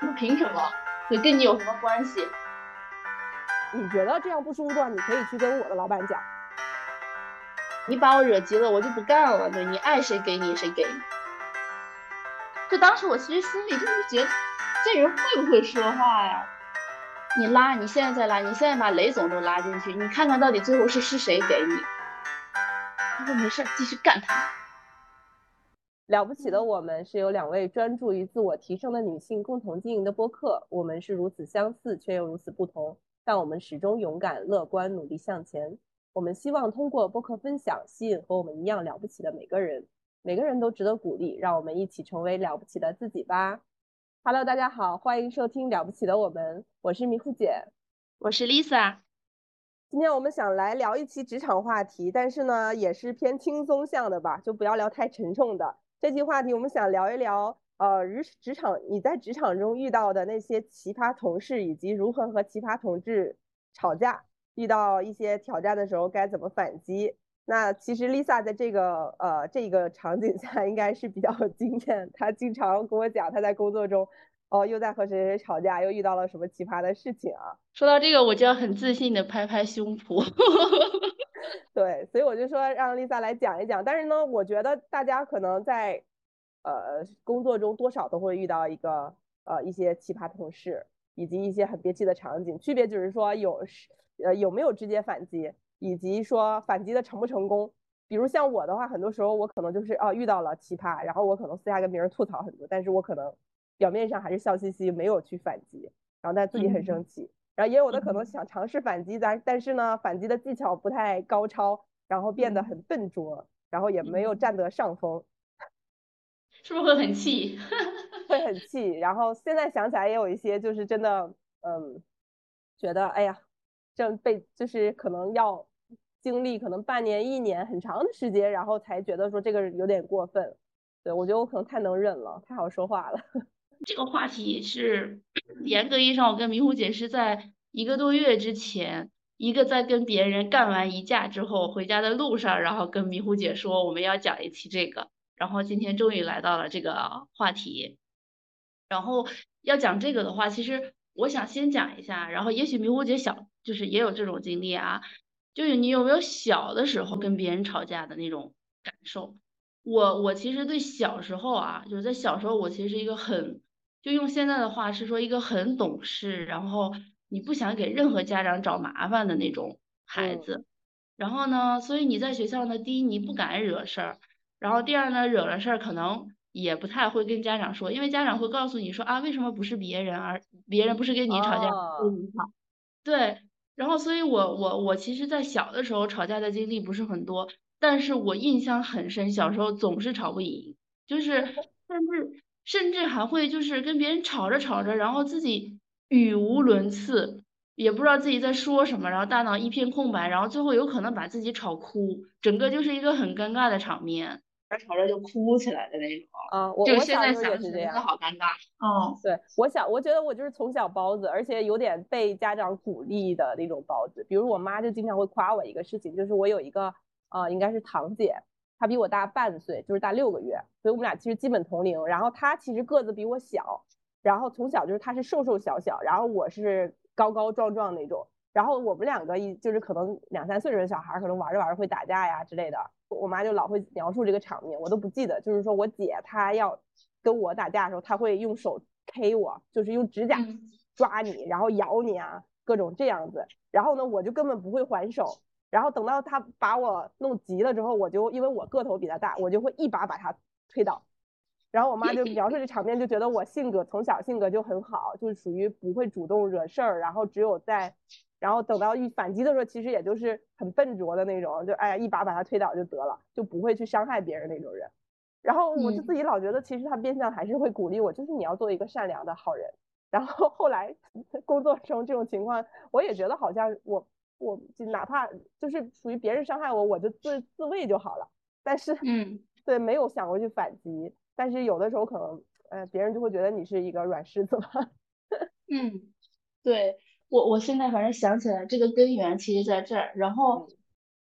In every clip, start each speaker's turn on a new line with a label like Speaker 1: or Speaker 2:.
Speaker 1: 那凭什么？对，跟你有什么关系？
Speaker 2: 你觉得这样不舒服的话，你可以去跟我的老板讲。
Speaker 1: 你把我惹急了，我就不干了。对你爱谁给你谁给你。就当时我其实心里就是觉得，这人会不会说话呀？你拉，你现在再拉，你现在把雷总都拉进去，你看看到底最后是是谁给你？他说没事，继续干他。
Speaker 2: 了不起的我们是由两位专注于自我提升的女性共同经营的播客，我们是如此相似却又如此不同，但我们始终勇敢、乐观、努力向前。我们希望通过播客分享，吸引和我们一样了不起的每个人。每个人都值得鼓励，让我们一起成为了不起的自己吧。Hello，大家好，欢迎收听《了不起的我们》，我是迷糊姐，
Speaker 1: 我是 Lisa。
Speaker 2: 今天我们想来聊一期职场话题，但是呢，也是偏轻松向的吧，就不要聊太沉重的。这期话题我们想聊一聊，呃，职职场你在职场中遇到的那些奇葩同事，以及如何和奇葩同志吵架。遇到一些挑战的时候该怎么反击？那其实 Lisa 在这个呃这个场景下应该是比较有 经验。她经常跟我讲她在工作中哦又在和谁谁吵架，又遇到了什么奇葩的事情啊。
Speaker 1: 说到这个，我就要很自信的拍拍胸脯。
Speaker 2: 对，所以我就说让 Lisa 来讲一讲。但是呢，我觉得大家可能在呃工作中多少都会遇到一个呃一些奇葩同事，以及一些很憋气的场景。区别就是说有是。呃，有没有直接反击，以及说反击的成不成功？比如像我的话，很多时候我可能就是啊遇到了奇葩，然后我可能私下跟别人吐槽很多，但是我可能表面上还是笑嘻嘻，没有去反击，然后但自己很生气。然后也有的可能想尝试反击，但但是呢，反击的技巧不太高超，然后变得很笨拙，然后也没有占得上风，
Speaker 1: 是不是会很气？
Speaker 2: 会很气。然后现在想起来也有一些就是真的，嗯，觉得哎呀。正被就是可能要经历可能半年一年很长的时间，然后才觉得说这个有点过分。对我觉得我可能太能忍了，太好说话了。
Speaker 1: 这个话题是严格意义上，我跟迷糊姐是在一个多月之前，一个在跟别人干完一架之后回家的路上，然后跟迷糊姐说我们要讲一期这个，然后今天终于来到了这个话题。然后要讲这个的话，其实我想先讲一下，然后也许迷糊姐小。就是也有这种经历啊，就是你有没有小的时候跟别人吵架的那种感受？我我其实对小时候啊，就是在小时候，我其实是一个很，就用现在的话是说一个很懂事，然后你不想给任何家长找麻烦的那种孩子。然后呢，所以你在学校呢，第一你不敢惹事儿，然后第二呢，惹了事儿可能也不太会跟家长说，因为家长会告诉你说啊，为什么不是别人，而别人不是跟你吵架，跟你吵，对。然后，所以我我我其实，在小的时候吵架的经历不是很多，但是我印象很深，小时候总是吵不赢，就是甚至甚至还会就是跟别人吵着吵着，然后自己语无伦次，也不知道自己在说什么，然后大脑一片空白，然后最后有可能把自己吵哭，整个就是一个很尴尬的场面。吵着就哭起来的那种啊！
Speaker 2: 我
Speaker 1: 我现在
Speaker 2: 想是这样，
Speaker 1: 好尴尬。哦，
Speaker 2: 对，我想，我觉得我就是从小包子，而且有点被家长鼓励的那种包子。比如我妈就经常会夸我一个事情，就是我有一个呃，应该是堂姐，她比我大半岁，就是大六个月，所以我们俩其实基本同龄。然后他其实个子比我小，然后从小就是他是瘦瘦小小，然后我是高高壮壮那种。然后我们两个一就是可能两三岁的小孩，可能玩着玩着会打架呀之类的。我妈就老会描述这个场面，我都不记得。就是说我姐她要跟我打架的时候，她会用手 K 我，就是用指甲抓你，然后咬你啊，各种这样子。然后呢，我就根本不会还手。然后等到他把我弄急了之后，我就因为我个头比他大，我就会一把把他推倒。然后我妈就描述这场面，就觉得我性格从小性格就很好，就是属于不会主动惹事儿，然后只有在。然后等到一反击的时候，其实也就是很笨拙的那种，就哎呀一把把他推倒就得了，就不会去伤害别人那种人。然后我就自己老觉得，其实他变相还是会鼓励我，就是你要做一个善良的好人。然后后来工作中这种情况，我也觉得好像我我就哪怕就是属于别人伤害我，我就自自卫就好了。但是
Speaker 1: 嗯，
Speaker 2: 对，没有想过去反击。但是有的时候可能，呃，别人就会觉得你是一个软柿子吧。
Speaker 1: 嗯，对。我我现在反正想起来，这个根源其实在这儿，然后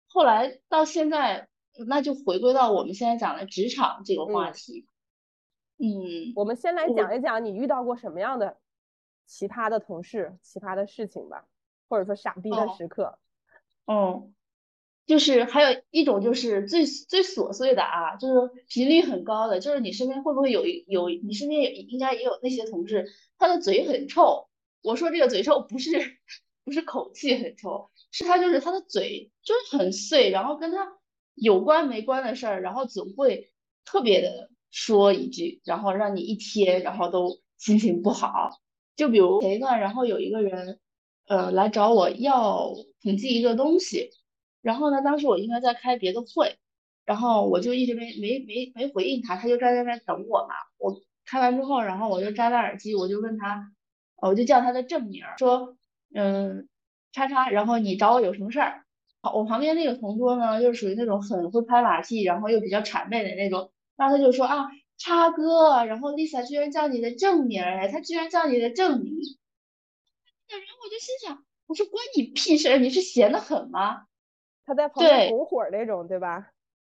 Speaker 1: 后来到现在，那就回归到我们现在讲的职场这个话题。嗯，
Speaker 2: 我们先来讲一讲你遇到过什么样的奇葩的同事、奇葩的事情吧，或者说傻逼的
Speaker 1: 哦
Speaker 2: 时刻。
Speaker 1: 嗯，就是还有一种就是最最琐碎的啊，就是频率很高的，就是你身边会不会有一有你身边也应该也有那些同事，他的嘴很臭。我说这个嘴臭不是不是口气很臭，是他就是他的嘴就是很碎，然后跟他有关没关的事儿，然后总会特别的说一句，然后让你一天然后都心情不好。就比如前一段，然后有一个人呃来找我要统计一个东西。然后呢，当时我应该在开别的会，然后我就一直没没没没回应他，他就站在那边等我嘛。我开完之后，然后我就摘了耳机，我就问他，我就叫他的正名，说，嗯，叉叉，然后你找我有什么事儿？好我旁边那个同桌呢，就是属于那种很会拍马屁，然后又比较谄媚的那种，然后他就说啊，叉哥，然后 Lisa 居然叫你的正名，哎，他居然叫你的正名，然后我就心想，我说关你屁事儿，你是闲得很吗？
Speaker 2: 他在旁边
Speaker 1: 对
Speaker 2: 拱火那种，对吧？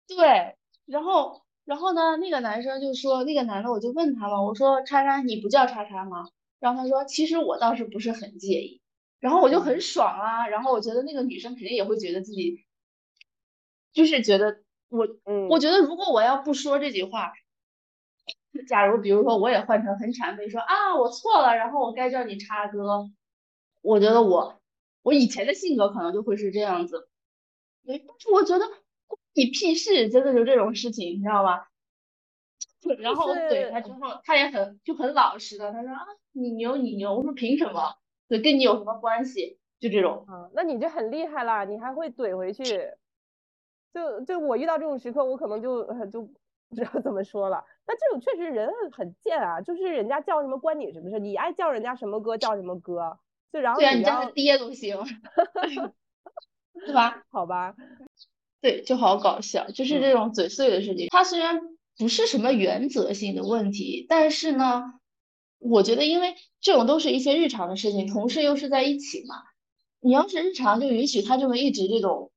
Speaker 1: 对，然后然后呢，那个男生就说，那个男的我就问他了，我说叉叉你不叫叉叉吗？然后他说，其实我倒是不是很介意，然后我就很
Speaker 2: 嗯
Speaker 1: 爽啊，然后我觉得那个女生肯定也会觉得自己，就是觉得我，
Speaker 2: 嗯，
Speaker 1: 我觉得如果我要不说这句话，假如比如说我也换成很谄媚说啊我错了，然后我该叫你叉哥，我觉得我我以前的性格可能就会是这样子。对，但是我觉得关你屁事，真的就这种事情，你知道吗？然后我怼他之后，他也很就很老实的，他说啊，你牛你牛，我说凭什么？对，跟你有什么关系？就这种，
Speaker 2: 啊，那你就很厉害啦，你还会怼回去。就就我遇到这种时刻，我可能就呃 就不知道怎么说了。但这种确实人很很贱啊，就是人家叫什么关你什么事？你爱叫人家什么哥叫什么哥，就然后
Speaker 1: 对啊，
Speaker 2: 你
Speaker 1: 叫他爹都行，对吧？
Speaker 2: 好吧，
Speaker 1: 对，就好搞笑，就是
Speaker 2: 嗯
Speaker 1: 这种嘴碎的事情。它虽然不是什么原则性的问题，但是呢，我觉得因为这种都是一些日常的事情，同事又是在一起嘛，你要是日常就允许他这么一直这种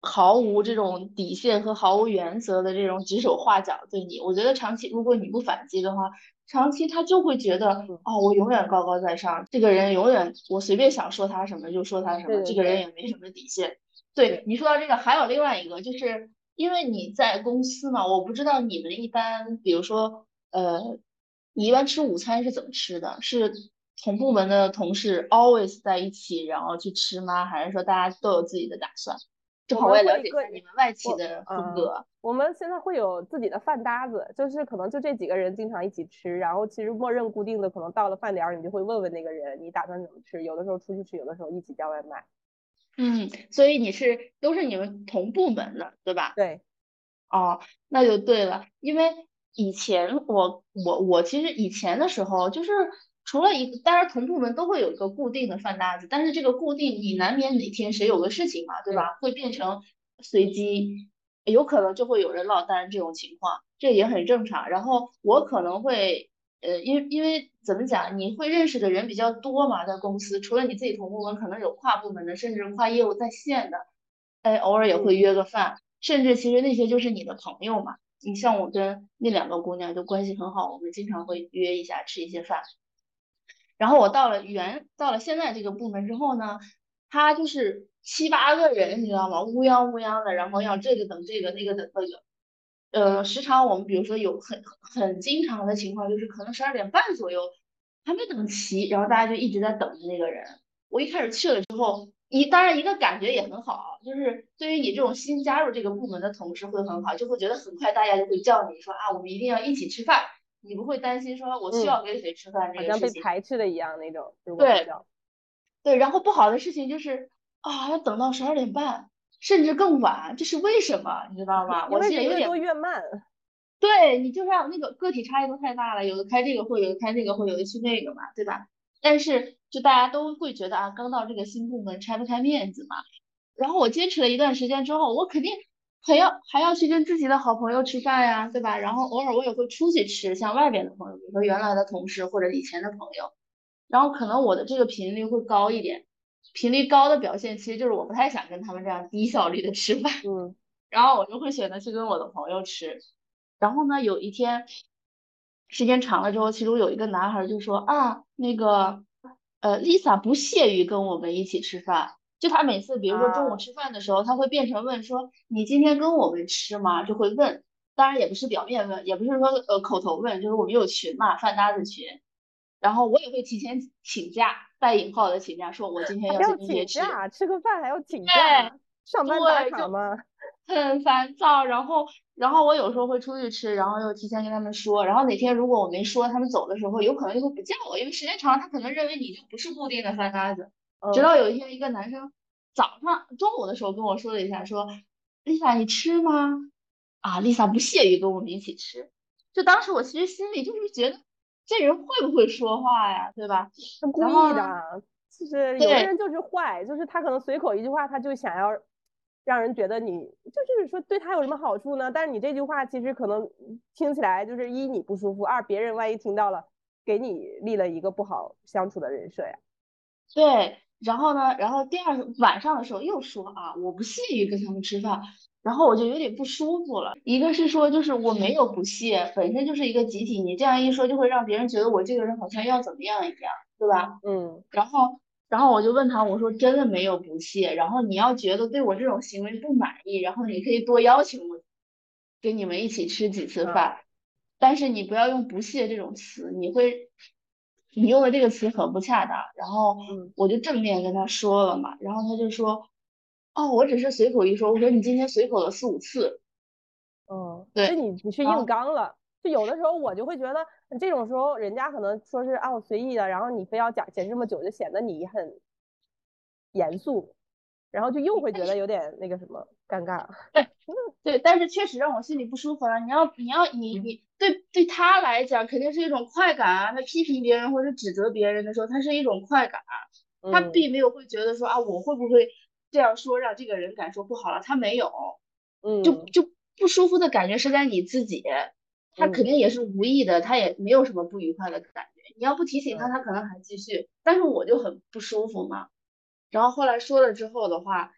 Speaker 1: 毫无这种底线和毫无原则的这种指手画脚对你，我觉得长期如果你不反击的话，长期他就会觉得
Speaker 2: 嗯
Speaker 1: 哦，我永远高高在上，这个人永远我随便想说他什么就说他什么，这个人也没什么底线。对
Speaker 2: 对
Speaker 1: 你说到这个，还有另外一个，就是因为你在公司嘛，我不知道你们一般，比如说，呃，你一般吃午餐是怎么吃的？是同部门的同事 always 在一起，然后去吃吗？还是说大家都有自己的打算？正
Speaker 2: 我
Speaker 1: 好我也了解一下你们外企的风
Speaker 2: 嗯
Speaker 1: 格。
Speaker 2: 我们现在会有自己的饭搭子，就是可能就这几个人经常一起吃，然后其实默认固定的，可能到了饭点儿，你就会问问那个人你打算怎么吃，有的时候出去吃，有的时候一起叫外卖。
Speaker 1: 嗯，所以你是都是你们同部门的，对吧？
Speaker 2: 对，
Speaker 1: 哦，那就对了，因为以前我我我其实以前的时候，就是除了一个，当然同部门都会有一个固定的饭搭子，但是这个固定你难免哪天谁有个事情嘛，对吧？会变成随机，有可能就会有人落单这种情况，这也很正常。然后我可能会，呃，因为因为怎么讲，你会认识的人比较多嘛，在公司，除了你自己同部门，可能有跨部门的，甚至跨业务在线的，哎，偶尔也会约个饭。甚至其实那些就是你的朋友嘛。你像我跟那两个姑娘就关系很好，我们经常会约一下吃一些饭。然后我到了原到了现在这个部门之后呢，他就是七八个人，你知道吗？乌泱乌泱的，然后要这个等这个，那个等那个。呃，时常我们比如说有很很经常的情况，就是可能十二点半左右还没等齐，然后大家就一直在等着那个人。我一开始去了之后，一当然一个感觉也很好，就是对于你这种新加入这个部门的同事会很好，就会觉得很快大家就会叫你说啊，我们一定要一起吃饭，你不会担心说我需要跟谁吃饭这
Speaker 2: 好像被。排斥的一样那种。
Speaker 1: 对对，然后不好的事情就是啊，要等到十二点半，甚至更晚，这是为什么？你知道吗？我其实有点
Speaker 2: 多越慢。
Speaker 1: 对你就让那个个体差异都太大了，有的开这个会，有的开那个会，有的去那个嘛，对吧？但是就大家都会觉得啊，刚到这个新部门拆不开面子嘛。然后我坚持了一段时间之后，我肯定还要还要去跟自己的好朋友吃饭呀，对吧？然后偶尔我也会出去吃，像外边的朋友，比如说原来的同事或者以前的朋友，然后可能我的这个频率会高一点。频率高的表现其实就是我不太想跟他们这样低效率的吃饭。
Speaker 2: 嗯，
Speaker 1: 然后我就会选择去跟我的朋友吃。然后呢，有一天时间长了之后，其中有一个男孩就说啊，那个呃，Lisa 不屑于跟我们一起吃饭。就他每次，比如说中午吃饭的时候，他会变成问说：“你今天跟我们吃吗？”就会问，当然也不是表面问，也不是说呃口头问，就是我们有群嘛，饭搭子群，然后我也会提前请假，带引号的请假，说我今天
Speaker 2: 要
Speaker 1: 请
Speaker 2: 假，吃个饭还要请假，上班打卡吗？
Speaker 1: 很烦躁，然后然后我有时候会出去吃，然后又提前跟他们说，然后哪天如果我没说，他们走的时候有可能就会不叫我，因为时间长了，他可能认为你就不是固定的饭搭子。直到有一天，一个男生早上中午的时候跟我说了一下，说：“Lisa，你吃吗？”啊，Lisa 不屑于跟我们一起吃。就当时我其实心里就是觉得，这人会不会说话呀？对吧？
Speaker 2: 他故意的。就是有的人就是坏，就是他可能随口一句话，他就想要让人觉得你就就是说对他有什么好处呢？但是你这句话其实可能听起来就是一你不舒服，二别人万一听到了，给你立了一个不好相处的人设呀。
Speaker 1: 对。然后呢？然后第二晚上的时候又说啊，我不屑于跟他们吃饭，然后我就有点不舒服了。一个是说，就是我没有不屑，本身就是一个集体，你这样一说，就会让别人觉得我这个人好像要怎么样一样，对吧？
Speaker 2: 嗯。
Speaker 1: 然后，然后我就问他，我说真的没有不屑。然后你要觉得对我这种行为不满意，然后你可以多邀请我，跟你们一起吃几次饭，但是你不要用不屑这种词，你会。你用的这个词很不恰当，然后我就正面跟他说了嘛，然后他就说，哦，我只是随口一说，我说你今天随口了四五次，
Speaker 2: 嗯，
Speaker 1: 对，
Speaker 2: 你你去硬刚了，就有的时候我就会觉得这种时候人家可能说是啊我随意的，然后你非要讲解释这么久，就显得你很严肃，然后就又会觉得有点那个什么尴尬，
Speaker 1: 对，对，但是确实让我心里不舒服了，你要你要你你。对对他来讲，肯定是一种快感啊。他批评别人或者指责别人的时候，他是一种快感，他并没有会觉得说啊，我会不会这样说让这个人感受不好了？他没有，
Speaker 2: 嗯，
Speaker 1: 就就不舒服的感觉是在你自己，他肯定也是无意的，他也没有什么不愉快的感觉。你要不提醒他，他可能还继续，但是我就很不舒服嘛。然后后来说了之后的话，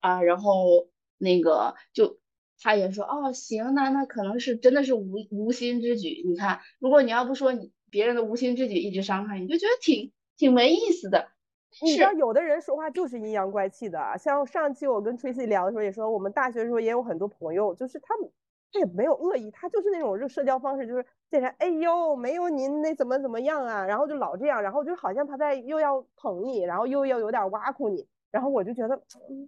Speaker 1: 啊，然后那个就。他也说哦行，那那可能是真的是无无心之举。你看，如果你要不说你别人的无心之举一直伤害你，就觉得挺挺没意思的。
Speaker 2: 你知道有的人说话就是阴阳怪气的，像上期我跟 Tracy 聊的时候也说，我们大学的时候也有很多朋友，就是他们他也没有恶意，他就是那种就社交方式，就是见人哎呦没有您那怎么怎么样啊，然后就老这样，然后就好像他在又要捧你，然后又要有点挖苦你。然后我就觉得，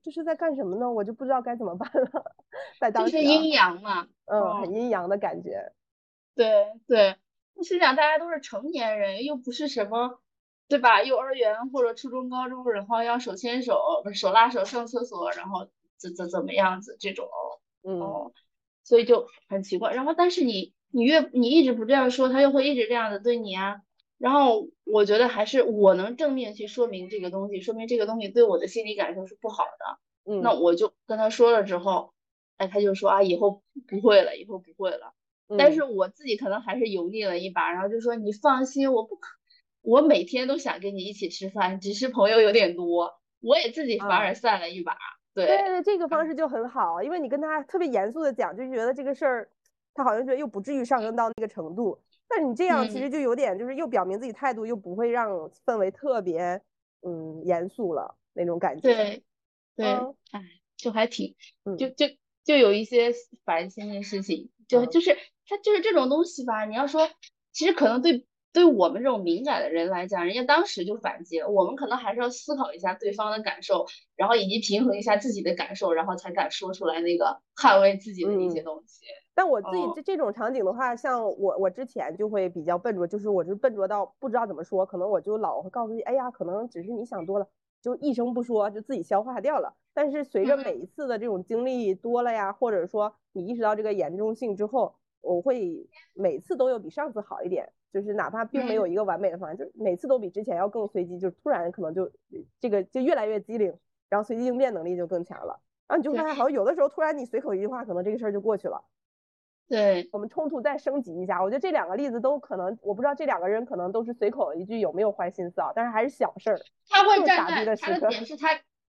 Speaker 2: 这是在干什么呢？我就不知道该怎么办了。在当
Speaker 1: 时，阴阳嘛，
Speaker 2: 嗯，很阴阳的感觉。
Speaker 1: 对对，你心想，大家都是成年人，又不是什么，对吧？幼儿园或者初中、高中，然后要手牵手、不是手拉手上厕所，然后怎怎怎么样子这种，
Speaker 2: 嗯，
Speaker 1: 所以就很奇怪。然后，但是你你越你一直不这样说，他又会一直这样的对你啊。然后我觉得还是我能正面去说明这个东西，说明这个东西对我的心理感受是不好的。
Speaker 2: 嗯，
Speaker 1: 那我就跟他说了之后，哎，他就说啊，以后不会了，以后不会了。但是我自己可能还是油腻了一把，然后就说你放心，我不可，我每天都想跟你一起吃饭，只是朋友有点多，我也自己反而散了一把。对
Speaker 2: 对对，这个方式就很好，因为你跟他特别严肃的讲，就觉得这个事儿，他好像觉得又不至于上升到那个程度。但你这样其实就有点，就是又表明自己态度，又不会让氛围特别嗯严肃了那种感觉。
Speaker 1: 对，对，哎，就还挺，就就就有一些烦心的事情，就就是他就是这种东西吧。你要说，其实可能对对我们这种敏感的人来讲，人家当时就反击了，我们可能还是要思考一下对方的感受，然后以及平衡一下自己的感受，然后才敢说出来那个捍卫自己的一些东西。
Speaker 2: 但我自己这这种场景的话，像我我之前就会比较笨拙，就是我就笨拙到不知道怎么说，可能我就老会告诉你，哎呀，可能只是你想多了，就一声不说就自己消化掉了。但是随着每一次的这种经历多了呀，或者说你意识到这个严重性之后，我会每次都有比上次好一点，就是哪怕并没有一个完美的方案，就是每次都比之前要更随机，就突然可能就这个就越来越机灵，然后随机应变能力就更强了。然后你就发现，好像有的时候突然你随口一句话，可能这个事儿就过去了。
Speaker 1: 对
Speaker 2: 我们冲突再升级一下，我觉得这两个例子都可能，我不知道这两个人可能都是随口一句有没有坏心思啊，但是还是小事儿。
Speaker 1: 他会站在他的点是他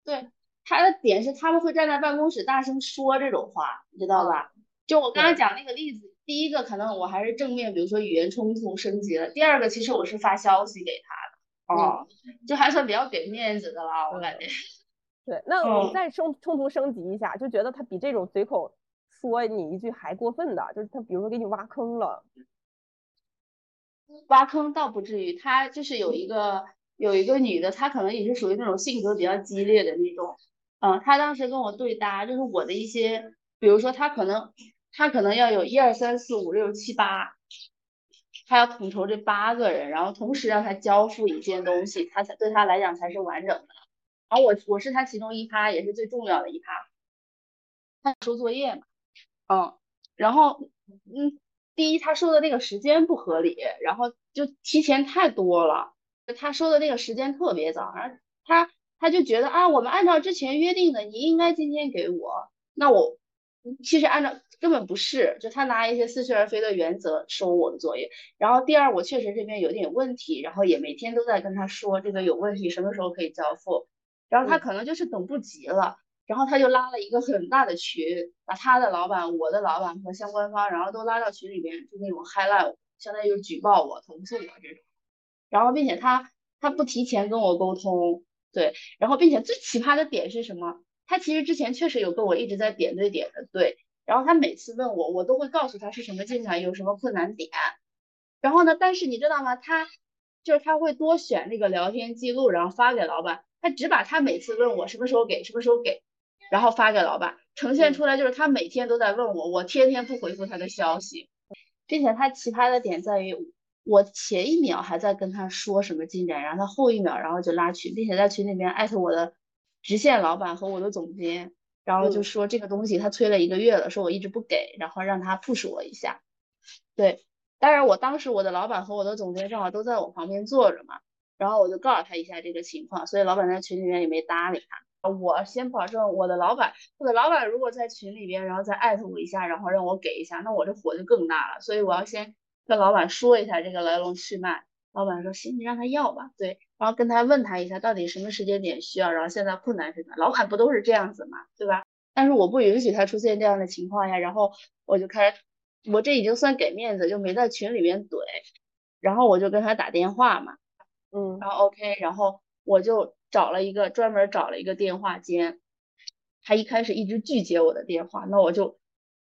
Speaker 1: 对他的点是他们会站在办公室大声说这种话，你知道吧？就我刚刚讲那个例子，第一个可能我还是正面，比如说语言冲突升级了。第二个其实我是发消息给他的，哦，就还算比较给面子的了，我感觉。
Speaker 2: 对，那我们再冲冲突升级一下，就觉得他比这种随口说你一句还过分的，就是他比如说给你挖坑了。
Speaker 1: 挖坑倒不至于，他就是有一个有一个女的，她可能也是属于那种性格比较激烈的那种，嗯，她当时跟我对搭，就是我的一些，比如说她可能他可能要有一二三四五六七八，他要统筹这八个人，然后同时让他交付一件东西，他才对他来讲才是完整的。然后我我是他其中一趴，也是最重要的一趴，他收作业嘛，嗯，然后嗯。第一，他说的那个时间不合理，然后就提前太多了。他说的那个时间特别早，然后他他就觉得啊，我们按照之前约定的，你应该今天给我。那我其实按照根本不是，就他拿一些似是而非的原则收我的作业。然后第二，我确实这边有点问题，然后也每天都在跟他说这个有问题，什么时候可以交付。然后他可能就是等不及了。然后他就拉了一个很大的群，把他的老板、我的老板和相关方，然后都拉到群里边，就那种 highlight，相当于就是举报我、投诉我这种。然后并且他他不提前跟我沟通，对，然后并且最奇葩的点是什么？他其实之前确实有跟我一直在点对点的对，然后他每次问我，我都会告诉他是什么进展，有什么困难点。然后呢，但是你知道吗？他就是他会多选那个聊天记录，然后发给老板，他只把他每次问我什么时候给，什么时候给。然后发给老板，呈现出来就是他每天都在问我，我天天不回复他的消息，并且他奇葩的点在于，我前一秒还在跟他说什么进展，然后他后一秒然后就拉群，并且在群里面艾特我的直线老板和我的总监，然后就说这个东西他催了一个月了，说我一直不给，然后让他 push 我一下。对，当然我当时我的老板和我的总监正好都在我旁边坐着嘛，然后我就告诉他一下这个情况，所以老板在群里面也没搭理他。我先保证我的老板，我的老板如果在群里边，然后再艾特我一下，然后让我给一下，那我这火就更大了。所以我要先跟老板说一下这个来龙去脉。老板说行，你让他要吧。对，然后跟他问他一下到底什么时间点需要，然后现在困难是什么？老板不都是这样子嘛，对吧？但是我不允许他出现这样的情况呀。然后我就开始，我这已经算给面子，就没在群里面怼。然后我就跟他打电话嘛，
Speaker 2: 嗯，
Speaker 1: 然后 OK，然后我就。找了一个专门找了一个电话间，他一开始一直拒接我的电话，那我就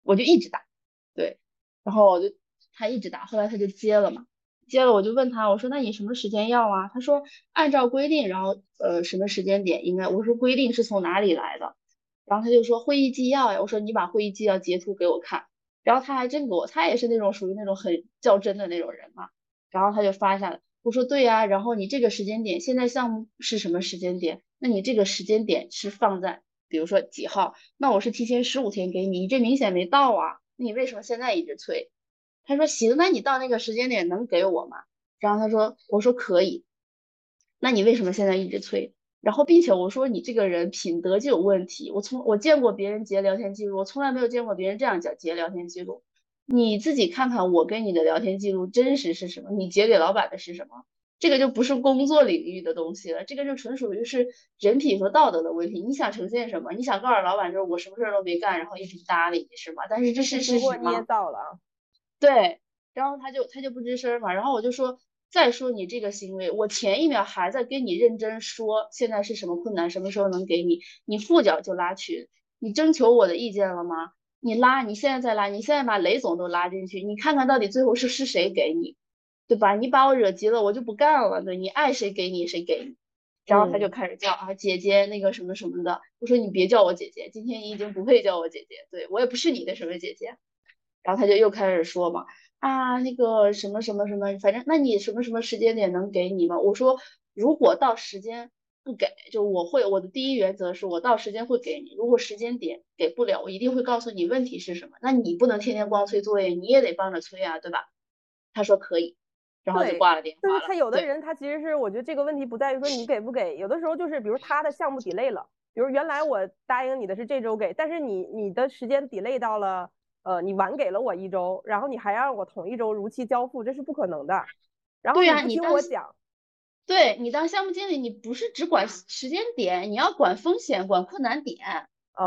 Speaker 1: 我就一直打，对，然后我就他一直打，后来他就接了嘛，接了我就问他，我说那你什么时间要啊？他说按照规定，然后呃什么时间点应该，我说规定是从哪里来的？然后他就说会议纪要呀，我说你把会议纪要截图给我看，然后他还真给我，他也是那种属于那种很较真的那种人嘛，然后他就发下来。我说对呀，然后你这个时间点，现在项目是什么时间点？那你这个时间点是放在，比如说几号？那我是提前十五天给你，你这明显没到啊，那你为什么现在一直催？他说行，那你到那个时间点能给我吗？然后他说，我说可以，那你为什么现在一直催？然后并且我说你这个人品德就有问题，我从我见过别人截聊天记录，我从来没有见过别人这样讲截聊天记录。你自己看看我跟你的聊天记录真实是什么？你截给老板的是什么？这个就不是工作领域的东西了，这个就纯属于是人品和道德的问题。你想呈现什么？你想告诉老板就是我什么事儿都没干，然后一直搭理你是吗？但是这是事实吗？
Speaker 2: 捏造了。
Speaker 1: 对，然后他就他就不吱声嘛。然后我就说，再说你这个行为，我前一秒还在跟你认真说现在是什么困难，什么时候能给你，你副脚就拉群，你征求我的意见了吗？你拉，你现在再拉，你现在把雷总都拉进去，你看看到底最后是是谁给你，对吧？你把我惹急了，我就不干了。对，你爱谁给你谁给你。然后他就开始叫啊姐姐那个什么什么的，我说你别叫我姐姐，今天你已经不配叫我姐姐，对我也不是你的什么姐姐。然后他就又开始说嘛啊那个什么什么什么，反正那你什么什么时间点能给你吗？我说如果到时间。不给，就我会我的第一原则是我到时间会给你，如果时间点给不了，我一定会告诉你问题是什么。那你不能天天光催作业，你也得帮着催啊，对吧？他说可以，然后就挂了电话
Speaker 2: 就是他有的人，他其实是我觉得这个问题不在于说你给不给，有的时候就是比如他的项目 delay 了，比如原来我答应你的是这周给，但是你你的时间 delay 到了，呃，你晚给了我一周，然后你还让我同一周如期交付，这是不可能的。然后你听我讲。
Speaker 1: 对你当项目经理，你不是只管时间点，你要管风险，管困难点。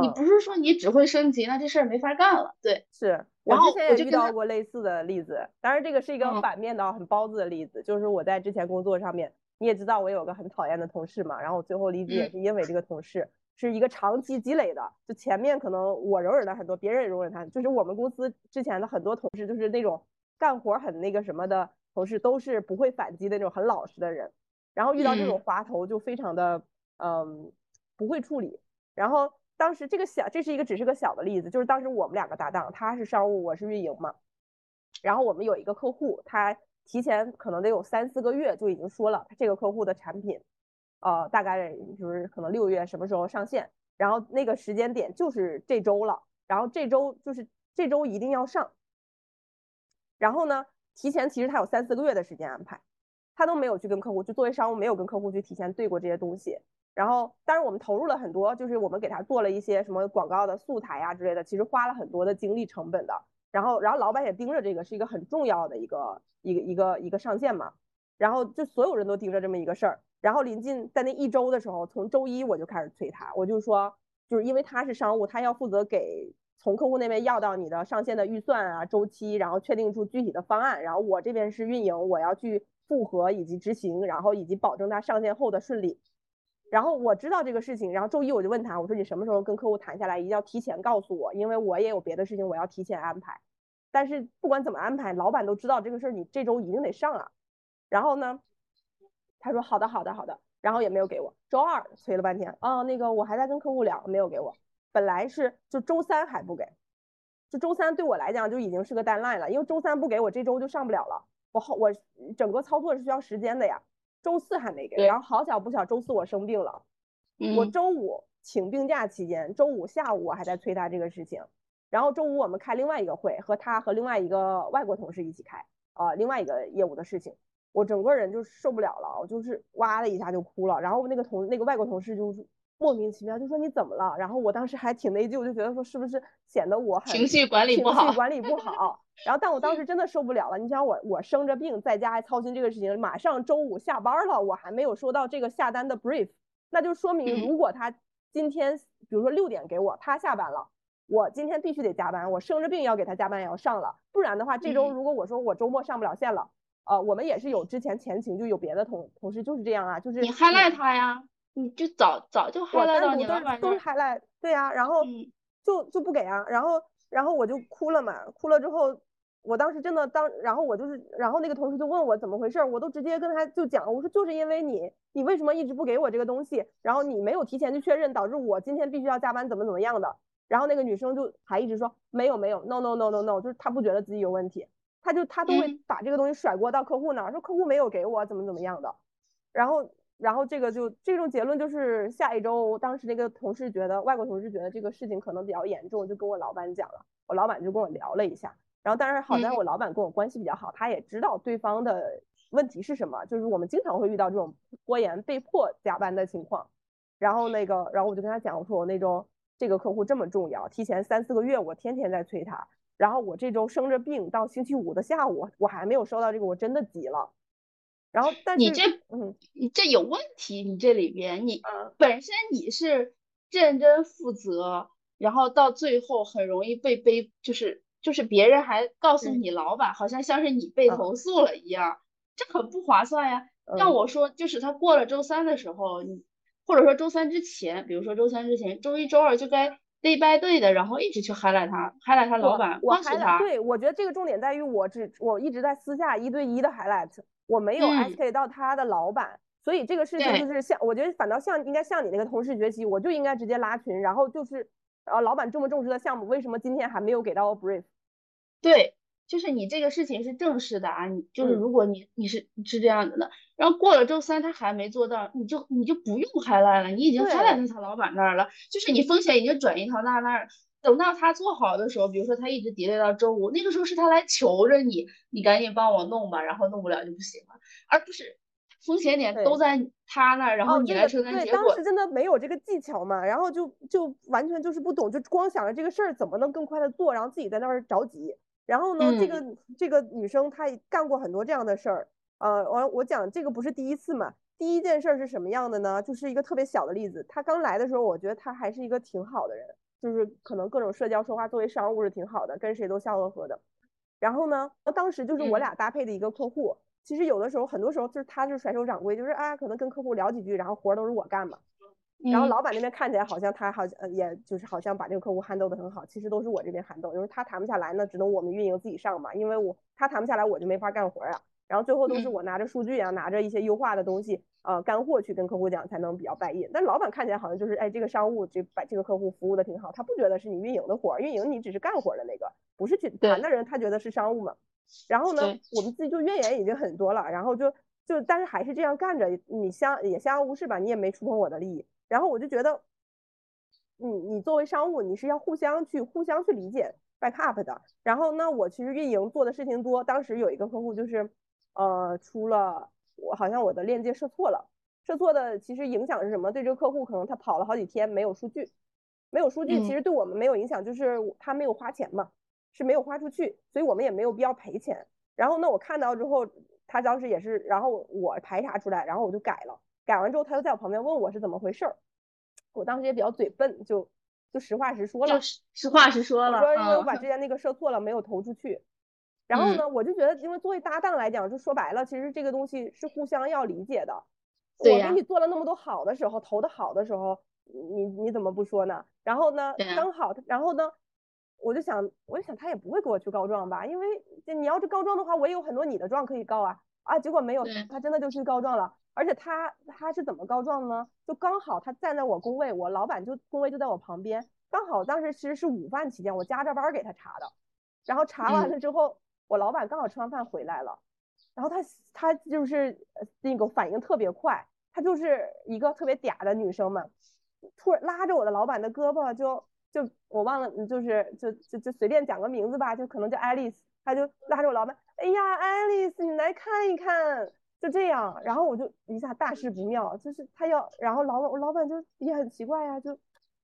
Speaker 1: 你不是说你只会升级，那这事儿没法干了。对，
Speaker 2: 是。
Speaker 1: 然后
Speaker 2: 我也遇到过类似的例子，当然这个是一个反面的很包子的例子，就是我在之前工作上面，你也知道我有个很讨厌的同事嘛，然后我最后离职也是因为这个同事是一个长期积累的，就前面可能我容忍了很多，别人也容忍他，就是我们公司之前的很多同事就是那种干活很那个什么的同事，都是不会反击的那种很老实的人，然后遇到这种滑头就非常的嗯不会处理，然后。当时这个小，这是一个只是个小的例子，就是当时我们两个搭档，他是商务，我是运营嘛。然后我们有一个客户，他提前可能得有三四个月就已经说了，他这个客户的产品，呃，大概就是可能六月什么时候上线，然后那个时间点就是这周了，然后这周就是这周一定要上。然后呢，提前其实他有三四个月的时间安排，他都没有去跟客户，就作为商务没有跟客户去提前对过这些东西。然后，当然我们投入了很多，就是我们给他做了一些什么广告的素材呀之类的，其实花了很多的精力成本的。然后，然后老板也盯着这个，是一个很重要的一个一个一个一个上线嘛。然后就所有人都盯着这么一个事儿。然后临近在那一周的时候，从周一我就开始催他，我就说，就是因为他是商务，他要负责给从客户那边要到你的上线的预算啊、周期，然后确定出具体的方案。然后我这边是运营，我要去复核以及执行，然后以及保证他上线后的顺利。然后我知道这个事情，然后周一我就问他，我说你什么时候跟客户谈下来，一定要提前告诉我，因为我也有别的事情，我要提前安排。但是不管怎么安排，老板都知道这个事儿，你这周一定得上啊。然后呢，他说好的好的好的，然后也没有给我。周二催了半天，啊那个我还在跟客户聊，没有给我。本来是就周三还不给，就周三对我来讲就已经是个 deadline 了，因为周三不给我，这周就上不了了。我后我整个操作是需要时间的呀。周四还没给，然后好巧不巧，周四我生病了，我周五请病假期间，周五下午我还在催他这个事情，然后周五我们开另外一个会，和他和另外一个外国同事一起开，呃，另外一个业务的事情，我整个人就受不了了，我就是哇的一下就哭了，然后那个同那个外国同事就莫名其妙就说你怎么了，然后我当时还挺内疚，就觉得说是不是显得我很
Speaker 1: 情绪管理不好，
Speaker 2: 情绪管理不好。然后，但我当时 真的受不了了。你想，我我生着病，在家还操心这个事情，马上周五下班了，我还没有收到这个下单的 brief，那就说明，如果他今天，比如说六点给我，他下班了，我今天必须得加班，我生着病要给他加班也要上了，不然的话，这周如果我说我周末上不了线了，呃，我们也是有之前前情，就有别的同同事就是这样啊，就是
Speaker 1: 你 highlight 他呀，你就早早就 highlight 到你了，
Speaker 2: 都是 highlight，对呀，然后就就不给啊，然后然后我就哭了嘛，哭了之后。我当时真的当，然后我就是，然后那个同事就问我怎么回事，我都直接跟他就讲，我说就是因为你，你为什么一直不给我这个东西，然后你没有提前去确认，导致我今天必须要加班，怎么怎么样的。然后那个女生就还一直说没有没有，no no no no no，就是她不觉得自己有问题，她就他都会把这个东西甩锅到客户那儿，说客户没有给我怎么怎么样的。然后然后这个就这种结论就是下一周，当时那个同事觉得外国同事觉得这个事情可能比较严重，就跟我老板讲了，我老板就跟我聊了一下。然后，但是好在我老板跟我关系比较好，他也知道对方的问题是什么，就是我们经常会遇到这种拖延、被迫加班的情况。然后那个，然后我就跟他讲，我说我那周这个客户这么重要，提前三四个月我天天在催他。然后我这周生着病，到星期五的下午我还没有收到这个，我真的急了。然后，但是
Speaker 1: 你这，嗯，你这有问题，你这里边你本身你是认真负责，然后到最后很容易被背，就是。就是别人还告诉你老板，好像像是你被投诉了一样，这很不划算呀。要我说，就是他过了周三的时候，你或者说周三之前，比如说周三之前，周一周二就该 day by day 的，然后一直去 highlight 他，highlight 他老板，告诉他。
Speaker 2: 对，我觉得这个重点在于我只我一直在私下一对一的 highlight，我没有 sk 到他的老板，所以这个事情就是像我觉得反倒像应该向你那个同事学习，我就应该直接拉群，然后就是。呃，老板这么重视的项目，为什么今天还没有给到我 brief？
Speaker 1: 对，就是你这个事情是正式的啊，你就是如果你你是是这样子的，然后过了周三他还没做到，你就你就不用 highlight 了，你已经 highlight 在他老板那儿了，就是你风险已经转移到他那儿，等到他做好的时候，比如说他一直 delay 到周五，那个时候是他来求着你，你赶紧帮我弄吧，然后弄不了就不行了，而不是。风险点都在他那儿，然后你来承担
Speaker 2: 结果。对，当时真的没有这个技巧嘛，然后就就完全就是不懂，就光想着这个事儿怎么能更快的做，然后自己在那儿着急。然后呢，这个这个女生她也干过很多这样的事儿，呃，我我讲这个不是第一次嘛，第一件事是什么样的呢？就是一个特别小的例子。她刚来的时候，我觉得她还是一个挺好的人，就是可能各种社交说话，作为商务是挺好的，跟谁都笑呵呵的。然后呢，当时就是我俩搭配的一个客户。其实有的时候，很多时候就是她就是甩手掌柜，就是啊，可能跟客户聊几句，然后活都是我干嘛。然后老板那边看起来好像他好像呃也就是好像把这个客户 handle 的很好，其实都是我这边 handle，就是他谈不下来呢，只能我们运营自己上嘛，因为我他谈不下来，我就没法干活啊。然后最后都是我拿着数据啊，拿着一些优化的东西，呃，干货去跟客户讲，才能比较拜印。但老板看起来好像就是，哎，这个商务这把这个客户服务的挺好，他不觉得是你运营的活，运营你只是干活的那个，不是去谈的人，他觉得是商务嘛。然后呢，我们自己就怨言已经很多了，然后就就但是还是这样干着，你相也相安无事吧，你也没触碰我的利益。然后我就觉得，你你作为商务，你是要互相去互相去理解 back up 的。然后那我其实运营做的事情多，当时有一个客户就是。呃，出了我好像我的链接设错了，设错的其实影响是什么？对这个客户可能他跑了好几天没有数据，没有数据其实对我们没有影响，就是他没有花钱嘛，是没有花出去，所以我们也没有必要赔钱。然后呢，我看到之后，他当时也是，然后我排查出来，然后我就改了，改完之后他又在我旁边问我是怎么回事儿，我当时也比较嘴笨，就就实话实说了，
Speaker 1: 实话实说了，
Speaker 2: 我说因为我把之前那个设错了，没有投出去。然后呢，我就觉得，因为作为搭档来讲，就说白了，其实这个东西是互相要理解的。我给你做了那么多好的时候，投的好的时候，你你怎么不说呢？然后呢，刚好，然后呢，我就想，我就想他也不会给我去告状吧，因为你要是告状的话，我也有很多你的状可以告啊啊！结果没有，他真的就去告状了。而且他他是怎么告状呢？就刚好他站在我工位，我老板就工位就在我旁边，刚好当时其实是午饭期间，我加着班给他查的，然后查完了之后。我老板刚好吃完饭回来了，然后他他就是那个反应特别快，他就是一个特别嗲的女生嘛，突然拉着我的老板的胳膊，就就我忘了，就是就就就随便讲个名字吧，就可能叫爱丽丝，他就拉着我老板，哎呀，爱丽丝，你来看一看，就这样，然后我就一下大事不妙，就是他要，然后老板我老板就也很奇怪呀，就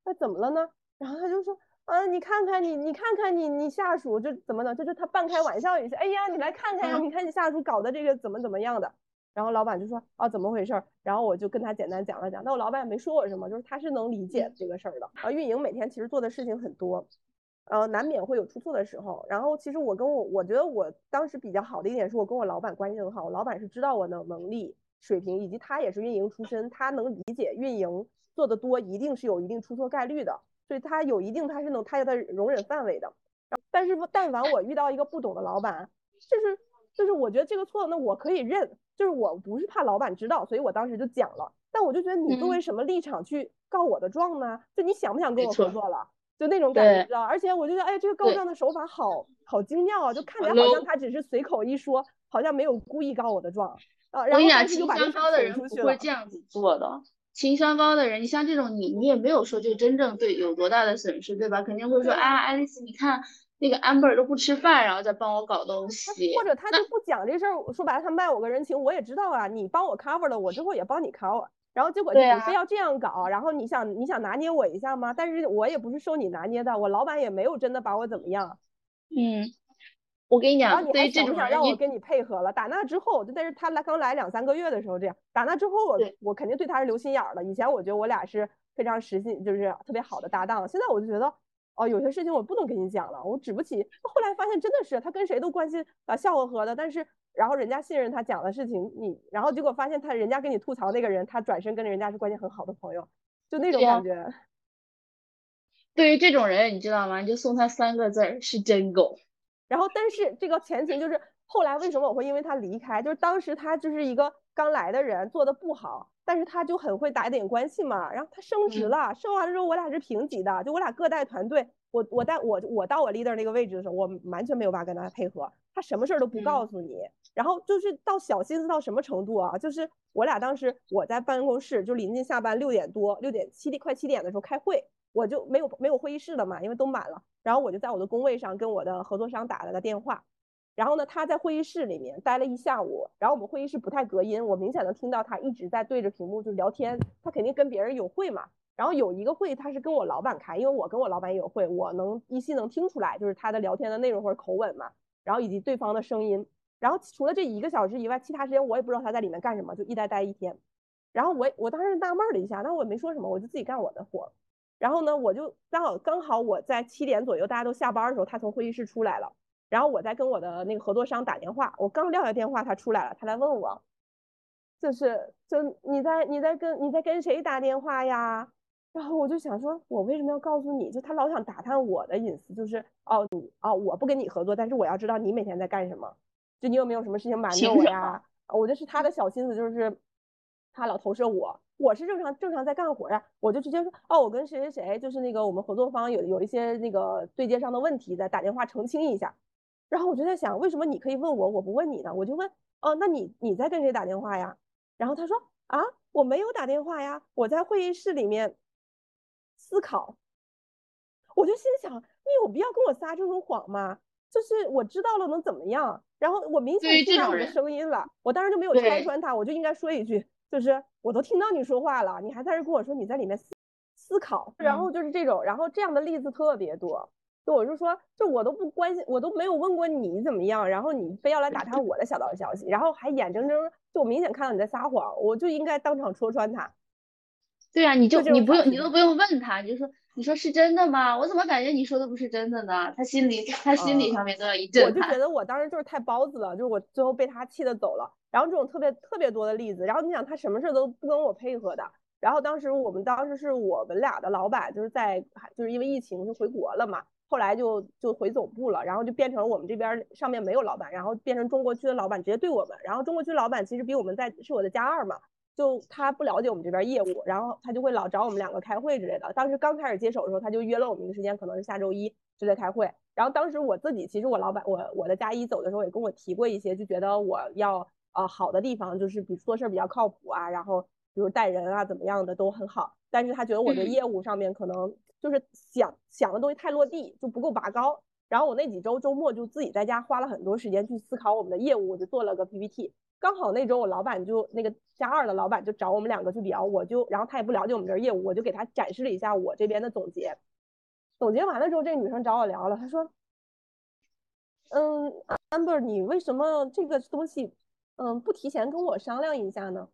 Speaker 2: 那怎么了呢？然后他就说。啊，你看看你，你看看你，你下属就怎么的，就是他半开玩笑一下，哎呀，你来看看呀，你看你下属搞的这个怎么怎么样的，然后老板就说啊，怎么回事？然后我就跟他简单讲了讲，那我老板也没说我什么，就是他是能理解这个事儿的。啊，运营每天其实做的事情很多，呃，难免会有出错的时候。然后其实我跟我，我觉得我当时比较好的一点是我跟我老板关系很好，我老板是知道我的能力水平，以及他也是运营出身，他能理解运营做的多一定是有一定出错概率的。所以他有一定，他是能，他有他容忍范围的。但是但凡我遇到一个不懂的老板，就是就是我觉得这个错，那我可以认，就是我不是怕老板知道，所以我当时就讲了。但我就觉得你作为什么立场去告我的状呢？就你想不想跟我合作了？就那种感觉，知道？而且我觉得，哎，这个告状的手法好好精妙啊，就看起来好像他只是随口一说，好像没有故意告我的状啊。然后但是就把这
Speaker 1: 高的人不会这样子做的。情商高的人，你像这种你你也没有说就真正对有多大的损失，对吧？肯定会说啊，爱丽丝，你看那个 Amber 都不吃饭，然后再帮我搞东西，
Speaker 2: 或者他就不讲这事儿。说白了，他卖我个人情，我也知道啊。你帮我 cover 了，我之后也帮你 cover。然后结果你非要这样搞，然后你想你想拿捏我一下吗？但是我也不是受你拿捏的，我老板也没有真的把我怎么样。
Speaker 1: 嗯。我跟你讲，然后你还
Speaker 2: 想让我跟你配合了。打那之后，就但是他来刚来两三个月的时候这样。打那之后，我我肯定对他是留心眼儿了。以前我觉得我俩是非常实心，就是特别好的搭档。现在我就觉得，哦，有些事情我不能跟你讲了，我指不起。后来发现真的是他跟谁都关系啊笑呵呵的，但是然后人家信任他讲的事情，你然后结果发现他人家跟你吐槽那个人，他转身跟人家是关系很好的朋友，就那种感觉。
Speaker 1: 对于这种人，你知道吗？你就送他三个字儿：是真狗。
Speaker 2: 然后，但是这个前情就是后来为什么我会因为他离开？就是当时他就是一个刚来的人，做的不好，但是他就很会打点关系嘛。然后他升职了，升完了之后我俩是平级的，就我俩各带团队。我我带我我到我 leader 那个位置的时候，我完全没有办法跟他配合，他什么事儿都不告诉你。然后就是到小心思到什么程度啊？就是我俩当时我在办公室，就临近下班六点多，六点七点快七点的时候开会。我就没有没有会议室了嘛，因为都满了。然后我就在我的工位上跟我的合作商打了个电话。然后呢，他在会议室里面待了一下午。然后我们会议室不太隔音，我明显能听到他一直在对着屏幕就聊天。他肯定跟别人有会嘛。然后有一个会他是跟我老板开，因为我跟我老板也有会，我能依稀能听出来，就是他的聊天的内容或者口吻嘛。然后以及对方的声音。然后除了这一个小时以外，其他时间我也不知道他在里面干什么，就一待待一天。然后我我当时纳闷了一下，但我也没说什么，我就自己干我的活。然后呢，我就刚好刚好我在七点左右大家都下班的时候，他从会议室出来了。然后我在跟我的那个合作商打电话，我刚撂下电话，他出来了，他来问我，就是就你在你在跟你在跟谁打电话呀？然后我就想说，我为什么要告诉你？就他老想打探我的隐私，就是哦你哦我不跟你合作，但是我要知道你每天在干什么，就你有没有什么事情瞒着我呀？我觉得是他的小心思，就是他老投射我，我是正常正常在干活呀，我就直接说哦我跟谁谁谁，就是那个我们合作方有有一些那个对接上的问题，在打电话澄清一下。然后我就在想，为什么你可以问我，我不问你呢？我就问，哦，那你你在跟谁打电话呀？然后他说，啊，我没有打电话呀，我在会议室里面思考。我就心想，你有必要跟我撒这种谎吗？就是我知道了能怎么样？然后我明显听到你的声音了，我当时就没有拆穿他，我就应该说一句，就是我都听到你说话了，你还在这跟我说你在里面思思考，然后就是这种，然后这样的例子特别多。就我就说，就我都不关心，我都没有问过你怎么样，然后你非要来打 探我的小道消息，然后还眼睁睁，就我明显看到你在撒谎，我就应该当场戳穿他。
Speaker 1: 对啊，你就你不用，你都不用问他，你就说，你说是真的吗？我怎么感觉你说的不是真的呢？他心里他心理上面都要一震
Speaker 2: 我就觉得我当时就是太包子了，就是我最后被他气的走了。然后这种特别特别多的例子，然后你想他什么事都不跟我配合的，然后当时我们当时是我们俩的老板就是在就是因为疫情就回国了嘛。后来就就回总部了，然后就变成了我们这边上面没有老板，然后变成中国区的老板直接对我们，然后中国区老板其实比我们在是我的加二嘛，就他不了解我们这边业务，然后他就会老找我们两个开会之类的。当时刚开始接手的时候，他就约了我们一个时间，可能是下周一就在开会。然后当时我自己其实我老板我我的加一走的时候也跟我提过一些，就觉得我要呃好的地方就是比做事比较靠谱啊，然后比如带人啊怎么样的都很好，但是他觉得我的业务上面可能。就是想想的东西太落地，就不够拔高。然后我那几周周末就自己在家花了很多时间去思考我们的业务，我就做了个 PPT。刚好那周我老板就那个加二的老板就找我们两个去聊，我就然后他也不了解我们这业务，我就给他展示了一下我这边的总结。总结完了之后，这个女生找我聊了，她说：“嗯，amber，你为什么这个东西嗯不提前跟我商量一下呢？”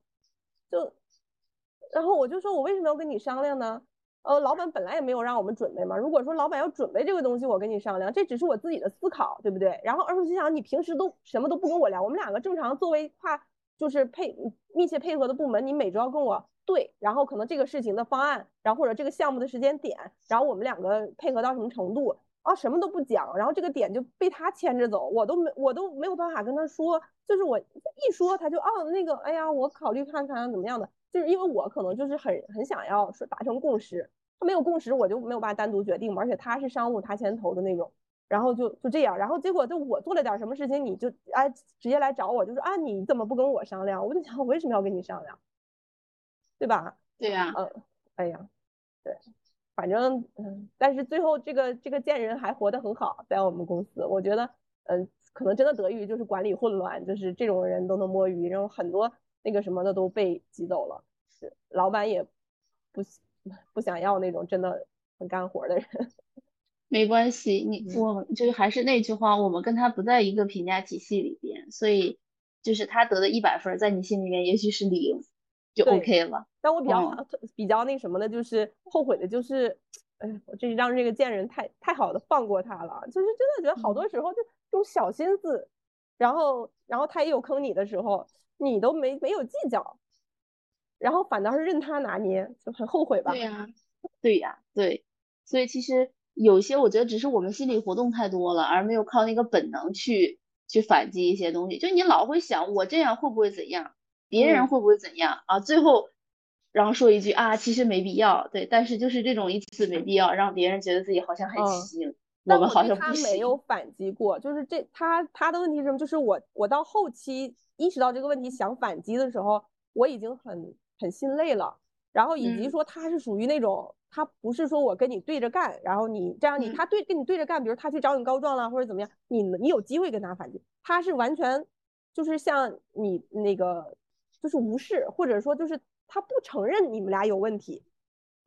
Speaker 2: 就然后我就说：“我为什么要跟你商量呢？”呃，老板本来也没有让我们准备嘛。如果说老板要准备这个东西，我跟你商量，这只是我自己的思考，对不对？然后，而我心想，你平时都什么都不跟我聊，我们两个正常作为跨就是配密切配合的部门，你每周要跟我对，然后可能这个事情的方案，然后或者这个项目的时间点，然后我们两个配合到什么程度啊，什么都不讲，然后这个点就被他牵着走，我都没我都没有办法跟他说，就是我一说他就哦那个，哎呀，我考虑看看怎么样的。就是因为我可能就是很很想要说达成共识，他没有共识，我就没有办法单独决定嘛。而且他是商务，他牵头的那种，然后就就这样，然后结果就我做了点什么事情，你就哎直接来找我，就说啊你怎么不跟我商量？我就想我为什么要跟你商量，对吧？
Speaker 1: 对呀，
Speaker 2: 嗯，哎呀，对，反正嗯，但是最后这个这个贱人还活得很好，在我们公司，我觉得嗯，可能真的得益于就是管理混乱，就是这种人都能摸鱼，然后很多。那个什么的都被挤走了，是老板也不 不想要那种真的很干活的人。
Speaker 1: 没关系，你我就是还是那句话，我们跟他不在一个评价体系里边，所以就是他得的一百分，在你心里面也许是零，就 OK 了。
Speaker 2: 但我比较比较那什么的，就是后悔的就是，哎，我这让这个贱人太太好的放过他了，就是真的觉得好多时候就这种小心思，然后然后他也有坑你的时候。你都没没有计较，然后反倒是任他拿捏，就很后悔吧？
Speaker 1: 对呀，对呀，对。所以其实有些我觉得只是我们心理活动太多了，而没有靠那个本能去去反击一些东西。就你老会想我这样会不会怎样，别人会不会怎样啊？最后然后说一句啊，其实没必要。对，但是就是这种一次没必要，让别人觉得自己好像很行。我们好像
Speaker 2: 他没有反击过，就是这他他的问题是什么？就是我我到后期意识到这个问题想反击的时候，我已经很很心累了。然后以及说他是属于那种，他不是说我跟你对着干，然后你这样你他对跟你对着干，比如他去找你告状了或者怎么样，你你有机会跟他反击。他是完全就是像你那个就是无视，或者说就是他不承认你们俩有问题。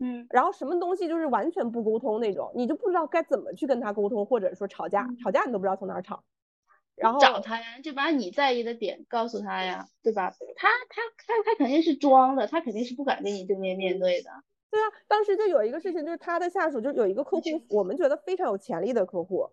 Speaker 1: 嗯，
Speaker 2: 然后什么东西就是完全不沟通那种，你就不知道该怎么去跟他沟通，或者说吵架，吵架你都不知道从哪吵。然后
Speaker 1: 找他呀，就把你在意的点告诉他呀，对吧？他他他他肯定是装的，他肯定是不敢跟你正面面对的。
Speaker 2: 对啊，当时就有一个事情，就是他的下属就有一个客户，我们觉得非常有潜力的客户，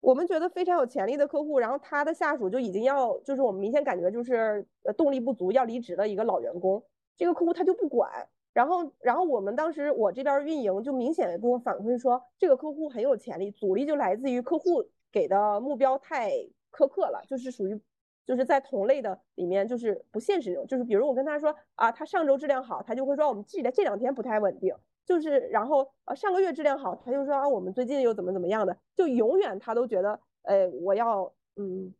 Speaker 2: 我们觉得非常有潜力的客户，然后他的下属就已经要，就是我们明显感觉就是呃动力不足要离职的一个老员工，这个客户他就不管，然后然后我们当时我这边运营就明显给我反馈说，这个客户很有潜力，阻力就来自于客户给的目标太苛刻了，就是属于就是在同类的里面就是不现实那种，就是比如我跟他说啊，他上周质量好，他就会说我们这这两天不太稳定。就是然后呃上个月质量好，他就说啊我们最近又怎么怎么样的，就永远他都觉得，呃我要嗯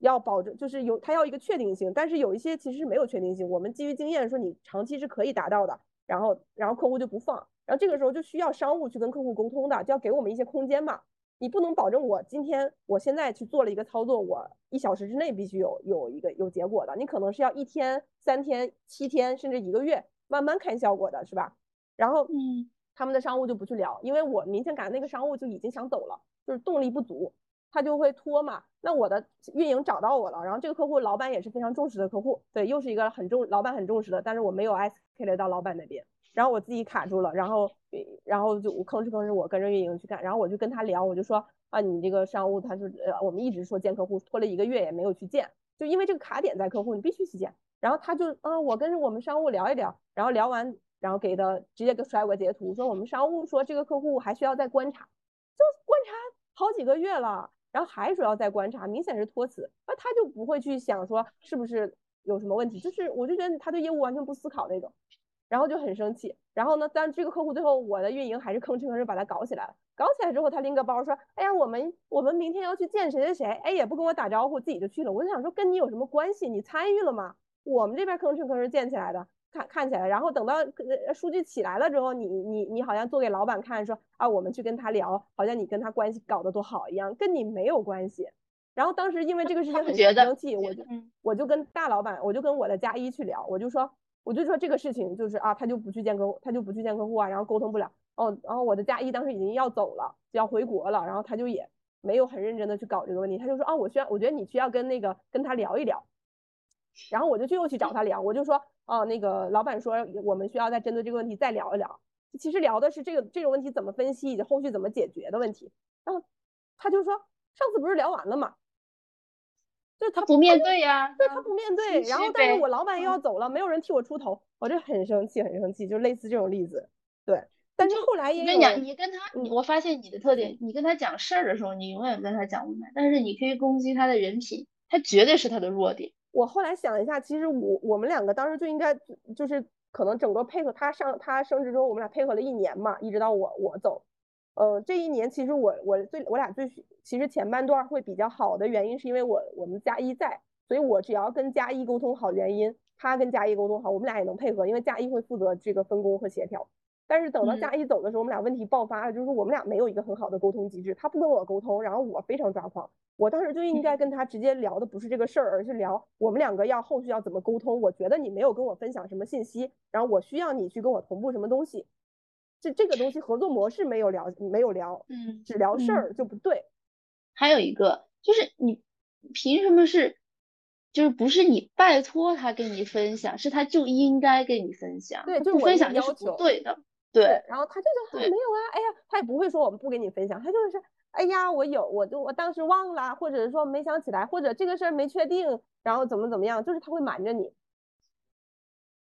Speaker 2: 要保证就是有他要一个确定性，但是有一些其实是没有确定性，我们基于经验说你长期是可以达到的，然后然后客户就不放，然后这个时候就需要商务去跟客户沟通的，就要给我们一些空间嘛，你不能保证我今天我现在去做了一个操作，我一小时之内必须有有一个有结果的，你可能是要一天、三天、七天甚至一个月慢慢看效果的，是吧？然后，
Speaker 1: 嗯，
Speaker 2: 他们的商务就不去聊，因为我明显感觉那个商务就已经想走了，就是动力不足，他就会拖嘛。那我的运营找到我了，然后这个客户老板也是非常重视的客户，对，又是一个很重老板很重视的，但是我没有 escalate 到老板那边，然后我自己卡住了，然后然后就吭哧吭哧我跟着运营去干，然后我就跟他聊，我就说啊，你这个商务他说呃我们一直说见客户，拖了一个月也没有去见，就因为这个卡点在客户，你必须去见。然后他就啊，我跟我们商务聊一聊，然后聊完。然后给的直接给甩我截图，说我们商务说这个客户还需要再观察，就观察好几个月了，然后还说要再观察，明显是托词，那他就不会去想说是不是有什么问题，就是我就觉得他对业务完全不思考那种，然后就很生气。然后呢，但这个客户最后我的运营还是吭哧吭哧把他搞起来了，搞起来之后他拎个包说，哎呀，我们我们明天要去见谁谁谁，哎也不跟我打招呼，自己就去了。我就想说跟你有什么关系？你参与了吗？我们这边吭哧吭哧建起来的。看看起来，然后等到数据起来了之后，你你你好像做给老板看，说啊，我们去跟他聊，好像你跟他关系搞得多好一样，跟你没有关系。然后当时因为这个事情很生气，我就我就跟大老板，我就跟我的加一去聊，我就说我就说这个事情就是啊，他就不去见客户，他就不去见客户啊，然后沟通不了。哦，然后我的加一当时已经要走了，就要回国了，然后他就也没有很认真的去搞这个问题，他就说啊，我需要，我觉得你需要跟那个跟他聊一聊。然后我就去又去找他聊，我就说。哦，那个老板说我们需要再针对这个问题再聊一聊。其实聊的是这个这种问题怎么分析以及后续怎么解决的问题。然后他就说上次不是聊完了吗？就他
Speaker 1: 不面对呀，
Speaker 2: 对他不面对。然后但是我老板又要走了，没有人替我出头，我就很生气很生气，就类似这种例子。对，但是后来也
Speaker 1: 跟你讲，你跟他，你我发现你的特点，你跟他讲事儿的时候，你永远跟他讲无奈，但是你可以攻击他的人品，他绝对是他的弱点。
Speaker 2: 我后来想一下，其实我我们两个当时就应该就是可能整个配合他上他升职之后，我们俩配合了一年嘛，一直到我我走，呃，这一年其实我我最我俩最其实前半段会比较好的原因是因为我我们加一在，所以我只要跟加一沟通好原因，他跟加一沟通好，我们俩也能配合，因为加一会负责这个分工和协调。但是等到加一走的时候，我们俩问题爆发了，就是我们俩没有一个很好的沟通机制，他不跟我沟通，然后我非常抓狂。我当时就应该跟他直接聊的不是这个事儿，而是聊我们两个要后续要怎么沟通。我觉得你没有跟我分享什么信息，然后我需要你去跟我同步什么东西。这这个东西合作模式没有聊，没有聊，
Speaker 1: 嗯，
Speaker 2: 只聊事儿就不对。
Speaker 1: 还有一个就是你凭什么是，就是不是你拜托他跟你分享，是他就应该跟你分享。
Speaker 2: 对，就是
Speaker 1: 分享就是不对的。对，
Speaker 2: 然后他就说没有啊，哎呀，他也不会说我们不跟你分享，他就是，哎呀，我有，我就我当时忘了，或者是说没想起来，或者这个事儿没确定，然后怎么怎么样，就是他会瞒着你。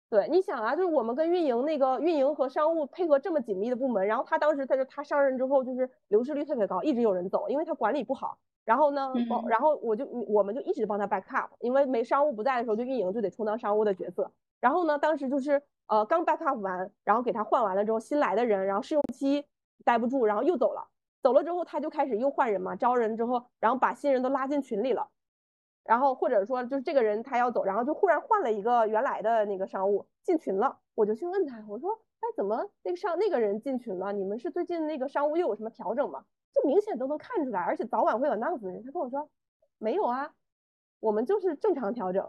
Speaker 2: 对，你想啊，就是我们跟运营那个运营和商务配合这么紧密的部门，然后他当时他就他上任之后就是流失率特别高，一直有人走，因为他管理不好。然后呢，然后我就我们就一直帮他 back up，因为没商务不在的时候，就运营就得充当商务的角色。然后呢，当时就是。呃，刚 back up 完，然后给他换完了之后，新来的人，然后试用期待不住，然后又走了。走了之后，他就开始又换人嘛，招人之后，然后把新人都拉进群里了。然后或者说就是这个人他要走，然后就忽然换了一个原来的那个商务进群了。我就去问他，我说，哎，怎么那个商那个人进群了？你们是最近那个商务又有什么调整吗？就明显都能看出来，而且早晚会有那样子的人。他跟我说，没有啊，我们就是正常调整，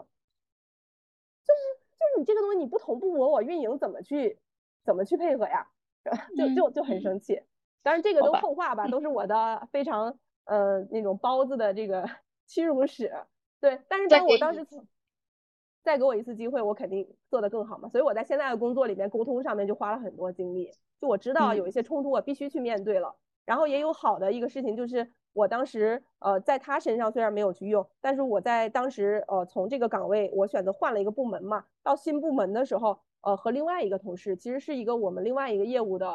Speaker 2: 就是。就是你这个东西你不同步我，我运营怎么去怎么去配合呀？就就就很生气。但是这个都后话吧，都是我的非常呃那种包子的这个 屈辱史。对，但是当我当时再给我一次机会，我肯定做得更好嘛。所以我在现在的工作里面，沟通上面就花了很多精力。就我知道有一些冲突，我必须去面对了。然后也有好的一个事情，就是我当时呃在他身上虽然没有去用，但是我在当时呃从这个岗位我选择换了一个部门嘛，到新部门的时候，呃和另外一个同事其实是一个我们另外一个业务的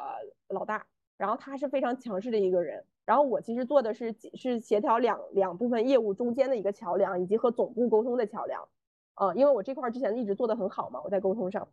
Speaker 2: 老大，然后他是非常强势的一个人，然后我其实做的是是协调两两部分业务中间的一个桥梁，以及和总部沟通的桥梁，呃因为我这块之前一直做的很好嘛，我在沟通上。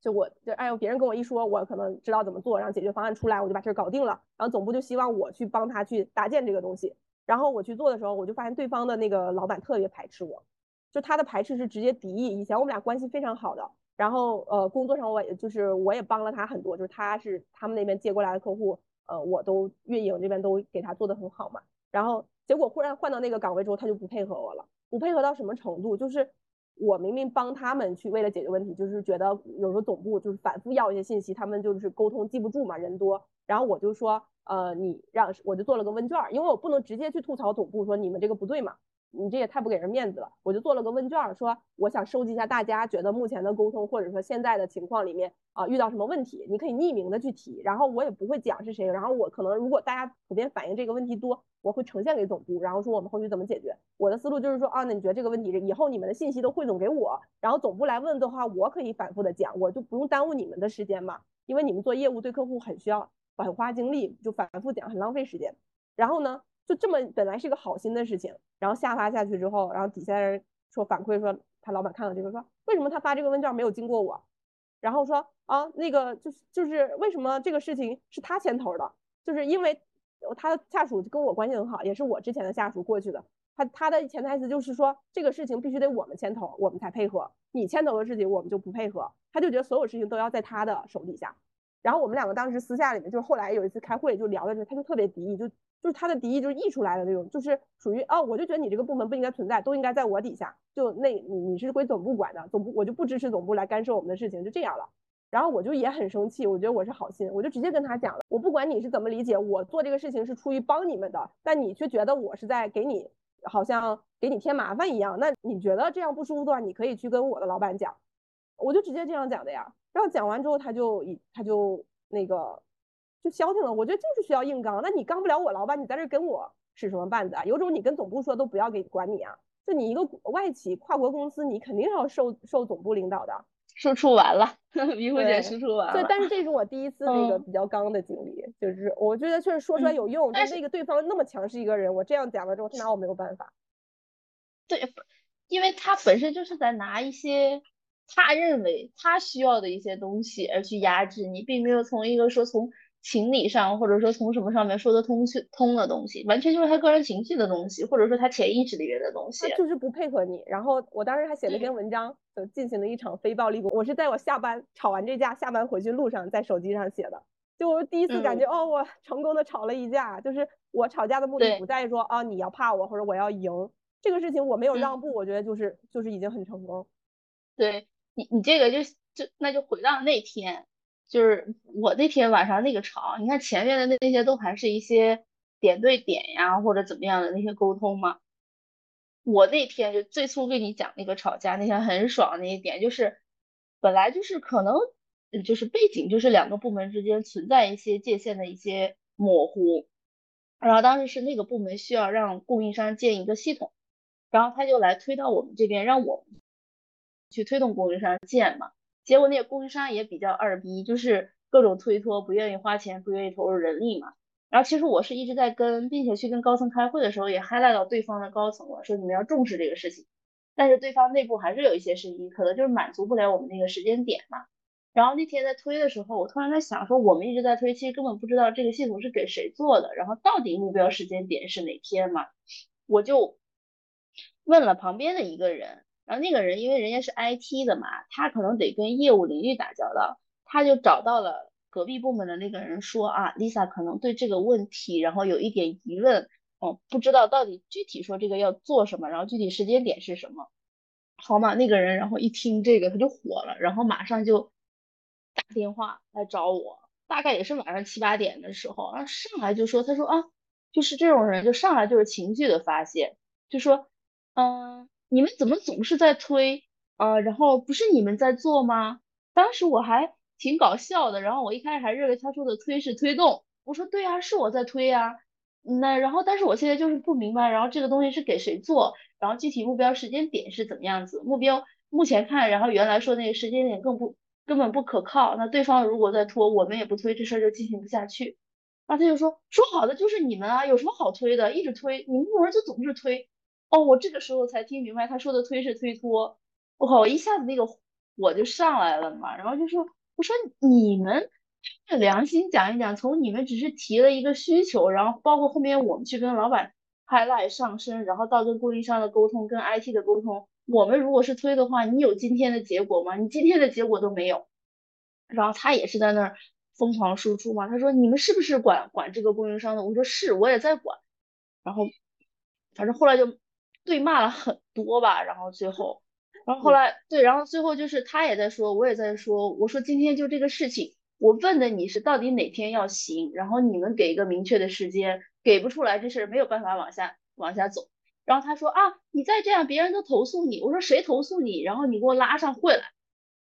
Speaker 2: 就我就哎呦，别人跟我一说，我可能知道怎么做，然后解决方案出来，我就把事儿搞定了。然后总部就希望我去帮他去搭建这个东西。然后我去做的时候，我就发现对方的那个老板特别排斥我，就他的排斥是直接敌意。以前我们俩关系非常好的，然后呃工作上我也就是我也帮了他很多，就是他是他们那边接过来的客户，呃我都运营这边都给他做的很好嘛。然后结果忽然换到那个岗位之后，他就不配合我了，不配合到什么程度？就是。我明明帮他们去为了解决问题，就是觉得有时候总部就是反复要一些信息，他们就是沟通记不住嘛，人多。然后我就说，呃，你让我就做了个问卷，因为我不能直接去吐槽总部说你们这个不对嘛。你这也太不给人面子了，我就做了个问卷，说我想收集一下大家觉得目前的沟通或者说现在的情况里面啊遇到什么问题，你可以匿名的去提，然后我也不会讲是谁，然后我可能如果大家普遍反映这个问题多，我会呈现给总部，然后说我们后续怎么解决。我的思路就是说啊，那你觉得这个问题以后你们的信息都汇总给我，然后总部来问的话，我可以反复的讲，我就不用耽误你们的时间嘛，因为你们做业务对客户很需要很花精力，就反复讲很浪费时间。然后呢？就这么本来是一个好心的事情，然后下发下去之后，然后底下人说反馈说他老板看到这个说为什么他发这个问卷没有经过我，然后说啊那个就是就是为什么这个事情是他牵头的，就是因为他的下属跟我关系很好，也是我之前的下属过去的，他他的潜台词就是说这个事情必须得我们牵头，我们才配合，你牵头的事情我们就不配合，他就觉得所有事情都要在他的手底下。然后我们两个当时私下里面，就是后来有一次开会就聊的时候，他就特别敌意，就就是他的敌意就是溢出来的那种，就是属于哦，我就觉得你这个部门不应该存在，都应该在我底下，就那你你是归总部管的，总部我就不支持总部来干涉我们的事情，就这样了。然后我就也很生气，我觉得我是好心，我就直接跟他讲了，我不管你是怎么理解，我做这个事情是出于帮你们的，但你却觉得我是在给你好像给你添麻烦一样，那你觉得这样不舒服的话，你可以去跟我的老板讲，我就直接这样讲的呀。然后讲完之后，他就一他就。那个就消停了，我觉得就是需要硬刚。那你刚不了我老板，你在这跟我使什么绊子啊？有种你跟总部说都不要给管你啊！就你一个外企跨国公司，你肯定要受受总部领导的。
Speaker 1: 输出完了，迷糊姐输出完了。
Speaker 2: 对，但是这是我第一次那个比较刚的经历，就是我觉得确实说出来有用。但是那个对方那么强势一个人，我这样讲了之后，他拿我没有办法。
Speaker 1: 对，因为他本身就是在拿一些。他认为他需要的一些东西而去压制你，并没有从一个说从情理上或者说从什么上面说得通去通的东西，完全就是他个人情绪的东西，或者说他潜意识里面的东西。
Speaker 2: 他就是不配合你。然后我当时还写了一篇文章，就进行了一场非暴力。我是在我下班吵完这架，下班回去路上在手机上写的。就我第一次感觉，哦，我成功的吵了一架。就是我吵架的目的不在于说啊你要怕我或者我要赢这个事情，我没有让步，我觉得就是就是已经很成功。
Speaker 1: 对。你你这个就就那就回到那天，就是我那天晚上那个吵，你看前面的那那些都还是一些点对点呀或者怎么样的那些沟通嘛。我那天就最初跟你讲那个吵架那天很爽那一点，就是本来就是可能就是背景就是两个部门之间存在一些界限的一些模糊，然后当时是那个部门需要让供应商建一个系统，然后他就来推到我们这边，让我们。去推动供应商建嘛，结果那个供应商也比较二逼，就是各种推脱，不愿意花钱，不愿意投入人力嘛。然后其实我是一直在跟，并且去跟高层开会的时候也 highlight 到对方的高层了，说你们要重视这个事情。但是对方内部还是有一些声音，可能就是满足不了我们那个时间点嘛。然后那天在推的时候，我突然在想说，我们一直在推，其实根本不知道这个系统是给谁做的，然后到底目标时间点是哪天嘛？我就问了旁边的一个人。然后那个人因为人家是 IT 的嘛，他可能得跟业务领域打交道，他就找到了隔壁部门的那个人说啊，Lisa 可能对这个问题，然后有一点疑问，哦，不知道到底具体说这个要做什么，然后具体时间点是什么，好嘛，那个人然后一听这个他就火了，然后马上就打电话来找我，大概也是晚上七八点的时候，然后上来就说，他说啊，就是这种人就上来就是情绪的发泄。就说，嗯，你们怎么总是在推啊？然后不是你们在做吗？当时我还挺搞笑的，然后我一开始还认为他说的推是推动，我说对呀，是我在推呀。那然后，但是我现在就是不明白，然后这个东西是给谁做，然后具体目标时间点是怎么样子？目标目前看，然后原来说那个时间点更不根本不可靠。那对方如果在拖，我们也不推，这事儿就进行不下去。然后他就说，说好的就是你们啊，有什么好推的？一直推，你们部门就总是推。哦，我这个时候才听明白，他说的推是推脱。我靠，我一下子那个火就上来了嘛，然后就说，我说你们。良心讲一讲，从你们只是提了一个需求，然后包括后面我们去跟老板 highlight 上升，然后到跟供应商的沟通，跟 IT 的沟通，我们如果是推的话，你有今天的结果吗？你今天的结果都没有。然后他也是在那儿疯狂输出嘛，他说你们是不是管管这个供应商的？我说是，我也在管。然后反正后来就对骂了很多吧，然后最后，然后后来对，然后最后就是他也在说，我也在说，我说今天就这个事情。我问的你是到底哪天要行，然后你们给一个明确的时间，给不出来这事儿没有办法往下往下走。然后他说啊，你再这样别人都投诉你。我说谁投诉你？然后你给我拉上会来。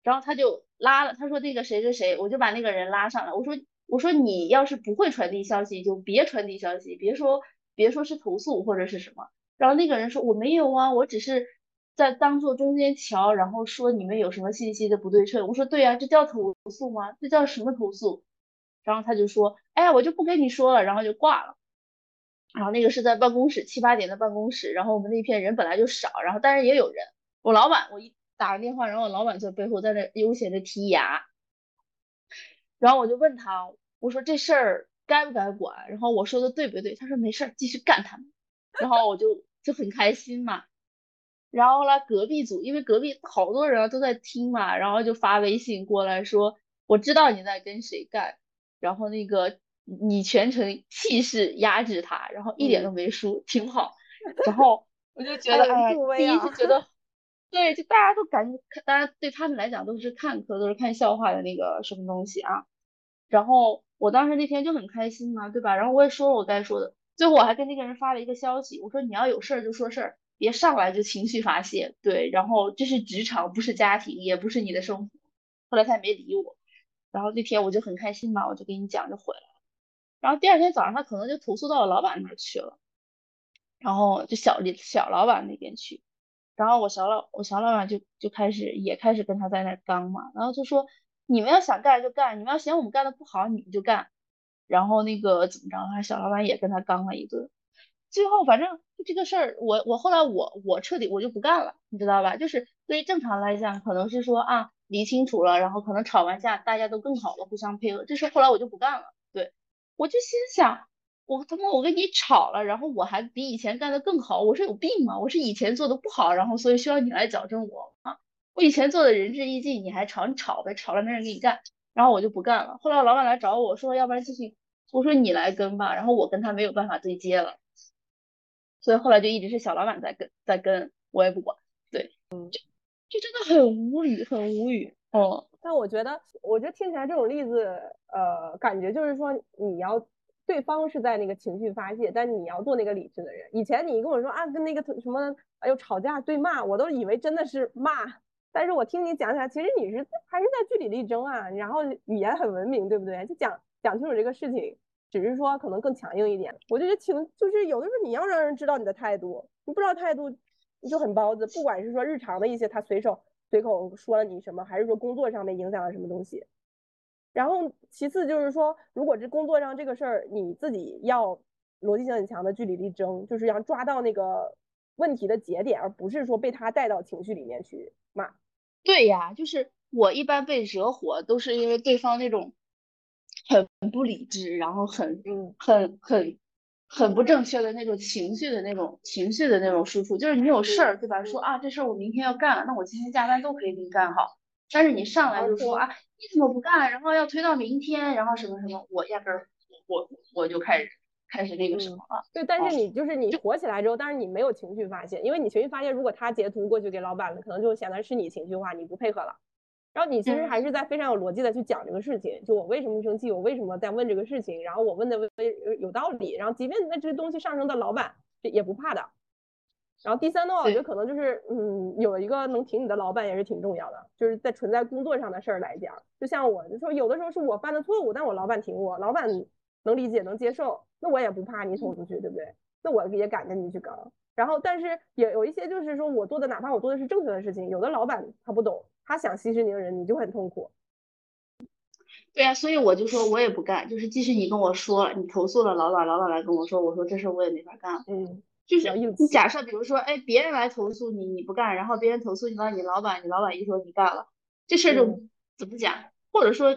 Speaker 1: 然后他就拉了，他说那个谁谁谁，我就把那个人拉上来。我说我说你要是不会传递消息，就别传递消息，别说别说是投诉或者是什么。然后那个人说我没有啊，我只是。在当做中间桥，然后说你们有什么信息的不对称，我说对呀，这叫投诉吗？这叫什么投诉？然后他就说，哎，我就不跟你说了，然后就挂了。然后那个是在办公室七八点的办公室，然后我们那片人本来就少，然后但是也有人。我老板，我一打完电话，然后我老板在背后在那悠闲的剔牙。然后我就问他，我说这事儿该不该管？然后我说的对不对？他说没事儿，继续干他们。然后我就就很开心嘛。然后来隔壁组，因为隔壁好多人都在听嘛，然后就发微信过来说，我知道你在跟谁干，然后那个你全程气势压制他，然后一点都没输，挺好。然后 我就觉得，哎，第一是觉得，对，就大家都感觉，大家对他们来讲都是看客，都是看笑话的那个什么东西啊。然后我当时那天就很开心嘛，对吧？然后我也说了我该说的，最后我还跟那个人发了一个消息，我说你要有事儿就说事儿。别上来就情绪发泄，对，然后这是职场，不是家庭，也不是你的生活。后来他也没理我，然后那天我就很开心嘛，我就跟你讲就回来了。然后第二天早上他可能就投诉到我老板那儿去了，然后就小李小老板那边去，然后我小老我小老板就就开始也开始跟他在那儿刚嘛，然后就说你们要想干就干，你们要嫌我们干的不好你们就干，然后那个怎么着，他小老板也跟他刚了一顿。最后，反正就这个事儿，我我后来我我彻底我就不干了，你知道吧？就是对于正常来讲，可能是说啊理清楚了，然后可能吵完架大家都更好了，互相配合。这事后来我就不干了，对我就心想，我他妈我跟你吵了，然后我还比以前干的更好，我是有病吗？我是以前做的不好，然后所以需要你来矫正我啊？我以前做的仁至义尽，你还吵你吵呗，吵了没人给你干，然后我就不干了。后来老板来找我说，要不然继续，我说你来跟吧，然后我跟他没有办法对接了。所以后来就一直是小老板在跟，在跟我也不管，对，嗯，就就真的很无语，很无语，哦。
Speaker 2: 但我觉得，我觉得听起来这种例子，呃，感觉就是说你要对方是在那个情绪发泄，但你要做那个理智的人。以前你跟我说啊，跟那个什么，哎呦吵架对骂，我都以为真的是骂，但是我听你讲起来，其实你是还是在据理力争啊，然后语言很文明，对不对？就讲讲清楚这个事情。只是说可能更强硬一点，我就觉得情就是有的时候你要让人知道你的态度，你不知道态度就很包子。不管是说日常的一些他随手随口说了你什么，还是说工作上面影响了什么东西。然后其次就是说，如果这工作上这个事儿你自己要逻辑性很强的据理力争，就是要抓到那个问题的节点，而不是说被他带到情绪里面去骂。
Speaker 1: 对呀，就是我一般被惹火都是因为对方那种。很不理智，然后很很很很不正确的那种情绪的那种情绪的那种输出，就是你有事儿对吧？说啊这事儿我明天要干，那我今天加班都可以给你干好。但是你上来就说啊你怎么不干？然后要推到明天，然后什么什么，我压根儿我我就开始开始那个什么了。
Speaker 2: 对，但是你就是你火起来之后，但是你没有情绪发泄，因为你情绪发泄，如果他截图过去给老板了，可能就显得是你情绪化，你不配合了。然后你其实还是在非常有逻辑的去讲这个事情，就我为什么生气，我为什么在问这个事情，然后我问的有有道理，然后即便那这个东西上升到老板也不怕的，然后第三的话，我觉得可能就是，嗯，有一个能挺你的老板也是挺重要的，就是在存在工作上的事儿来讲，就像我就说，有的时候是我犯的错误，但我老板挺我，老板能理解能接受，那我也不怕你捅出去，对不对？那我也敢跟你去搞。然后，但是也有一些就是说我做的，哪怕我做的是正确的事情，有的老板他不懂，他想息事宁人，你就很痛苦。
Speaker 1: 对啊，所以我就说我也不干，就是即使你跟我说了，你投诉了老板，老板来跟我说，我说这事我也没法干。
Speaker 2: 嗯。
Speaker 1: 就是你假设，比如说，哎，别人来投诉你，你不干，然后别人投诉你了，你老板，你老板一说你干了，这事儿就怎么讲？或者说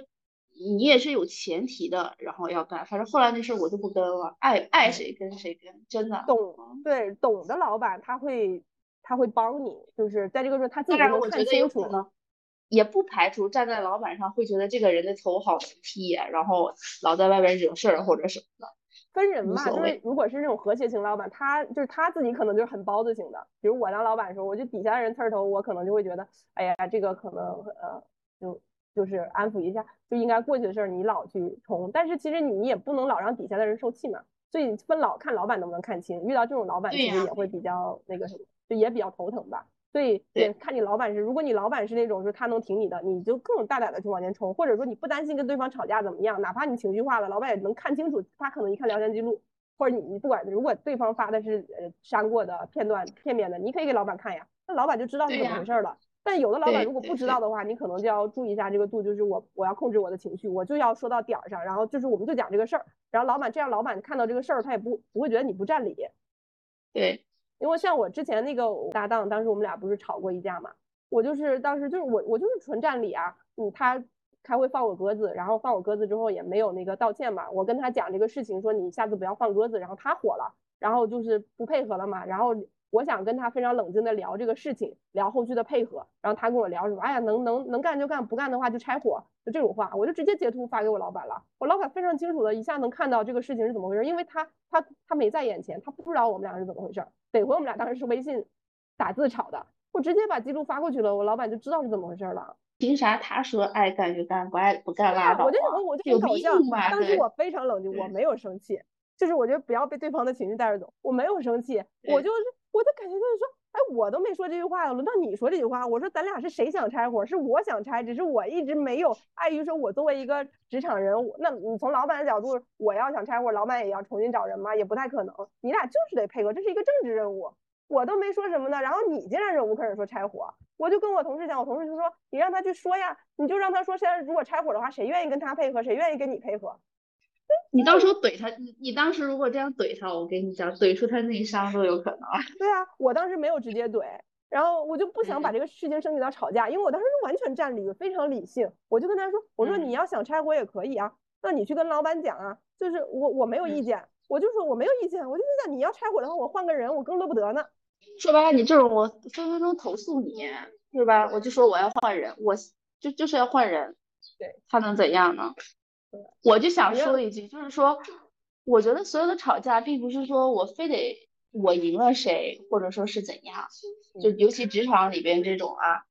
Speaker 1: 你也是有前提的，然后要干。反正后来那事儿我就不跟了，爱爱谁跟谁跟，真的。
Speaker 2: 懂，对，懂的老板他会他会帮你，就是在这个时候他自己能看清楚呢。
Speaker 1: 也不排除站在老板上会觉得这个人的头好踢，然后老在外边惹事儿或者什么的。
Speaker 2: 分人嘛，就是如果是那种和谐型老板，他就是他自己可能就是很包子型的。比如我当老板的时候，我就底下的人刺儿头，我可能就会觉得，哎呀，这个可能呃，就就是安抚一下，就应该过去的事儿，你老去冲。但是其实你也不能老让底下的人受气嘛。所以分老看老板能不能看清，遇到这种老板其实也会比较那个什么，就也比较头疼吧。所以也看你老板是，如果你老板是那种，就是他能挺你的，你就更大胆的去往前冲，或者说你不担心跟对方吵架怎么样，哪怕你情绪化了，老板也能看清楚，他可能一看聊天记录，或者你你不管，如果对方发的是呃删过的片段片面的，你可以给老板看呀，那老板就知道是怎么回事了。但有的老板如果不知道的话，你可能就要注意一下这个度，就是我我要控制我的情绪，我就要说到点儿上，然后就是我们就讲这个事儿，然后老板这样，老板看到这个事儿，他也不不会觉得你不占理。
Speaker 1: 对。
Speaker 2: 因为像我之前那个搭档，当时我们俩不是吵过一架嘛？我就是当时就是我我就是纯占理啊，嗯，他开会放我鸽子，然后放我鸽子之后也没有那个道歉嘛。我跟他讲这个事情，说你下次不要放鸽子，然后他火了，然后就是不配合了嘛，然后。我想跟他非常冷静的聊这个事情，聊后续的配合，然后他跟我聊什么？哎呀，能能能干就干，不干的话就拆伙，就这种话，我就直接截图发给我老板了。我老板非常清楚的一下能看到这个事情是怎么回事，因为他他他没在眼前，他不知道我们俩是怎么回事。得亏我们俩当时是微信打字吵的，我直接把记录发过去了，我老板就知道是怎么回事了。
Speaker 1: 凭啥他说爱干就干，不爱不干拉倒？
Speaker 2: 我就我就很搞笑，当时我非常冷静，我没有生气，就是我觉得不要被对方的情绪带着走，我没有生气，我就是。我的感觉就是说，哎，我都没说这句话，轮到你说这句话。我说咱俩是谁想拆伙？是我想拆，只是我一直没有碍于说，我作为一个职场人，那你从老板的角度，我要想拆伙，老板也要重新找人吗？也不太可能。你俩就是得配合，这是一个政治任务。我都没说什么呢，然后你竟然忍无可忍说拆伙，我就跟我同事讲，我同事就说，你让他去说呀，你就让他说，现在如果拆伙的话，谁愿意跟他配合？谁愿意跟你配合？
Speaker 1: 你到时候怼他，你你当时如果这样怼他，我跟你讲，怼出他内伤都有可能。
Speaker 2: 对啊，我当时没有直接怼，然后我就不想把这个事情升级到吵架，因为我当时是完全占理，非常理性。我就跟他说，我说你要想拆伙也可以啊，那你去跟老板讲啊，就是我我没有意见，我就说我没有意见，我就讲你要拆伙的话，我换个人，我更乐不得呢。
Speaker 1: 说白了，你这种我分分钟投诉你，是吧？我就说我要换人，我就就是要换人，
Speaker 2: 对
Speaker 1: 他能怎样呢？我就想说一句，就是说，我觉得所有的吵架，并不是说我非得我赢了谁，或者说是怎样，就尤其职场里边这种啊，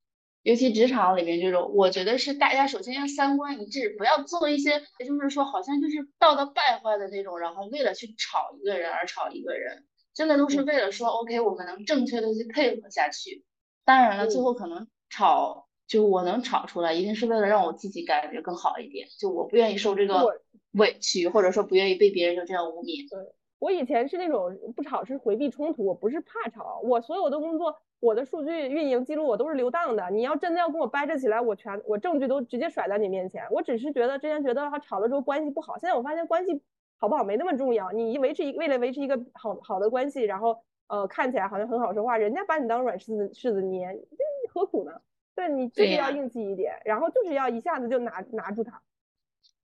Speaker 1: 尤其职场里边这种，我觉得是大家首先要三观一致，不要做一些，也就是说好像就是道德败坏的那种，然后为了去吵一个人而吵一个人，真的都是为了说，OK，我们能正确的去配合下去。当然了，最后可能吵。就我能吵出来，一定是为了让我自己感觉更好一点。就我不愿意受这个委屈，或者说不愿意被别人就这样污蔑。
Speaker 2: 对我以前是那种不吵是回避冲突，我不是怕吵。我所有的工作，我的数据运营记录我都是留档的。你要真的要跟我掰扯起来，我全我证据都直接甩在你面前。我只是觉得之前觉得他吵了之后关系不好，现在我发现关系好不好没那么重要。你维持一为了维持一个好好的关系，然后呃看起来好像很好说话，人家把你当软柿子柿子捏，这何苦呢？对你就是要硬气一点，然后就是要一下子就拿拿住他。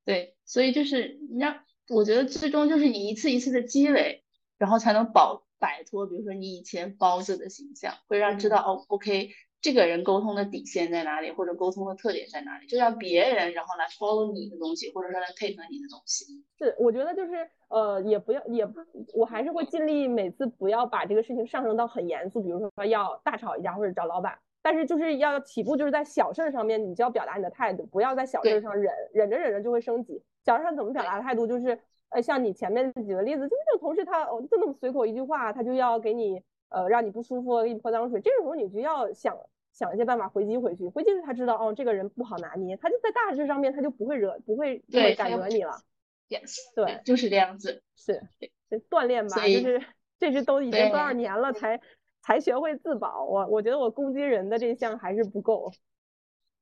Speaker 1: 对，所以就是你让我觉得最终就是你一次一次的积累，然后才能保摆脱，比如说你以前包子的形象，会让知道哦，OK，这个人沟通的底线在哪里，或者沟通的特点在哪里，就让别人然后来 follow 你的东西，或者说来配合你的东西。
Speaker 2: 是，我觉得就是呃，也不要也，我还是会尽力每次不要把这个事情上升到很严肃，比如说要大吵一架或者找老板。但是就是要起步，就是在小事儿上面，你就要表达你的态度，不要在小事儿上忍，忍着忍着就会升级。小事上怎么表达态度？就是，呃，像你前面举的例子，就是这个同事他哦就那么随口一句话，他就要给你呃让你不舒服，给你泼脏水，这个时候你就要想想一些办法回击回去，回击他知道哦这个人不好拿捏，他就在大事上面他就不会惹不会不会敢惹你了。
Speaker 1: Yes，
Speaker 2: 对，
Speaker 1: 就是这样子。
Speaker 2: 是，是锻炼吧，就是这是都已经多少年了才才学会自保。我我觉得我攻击人的这项还是不够。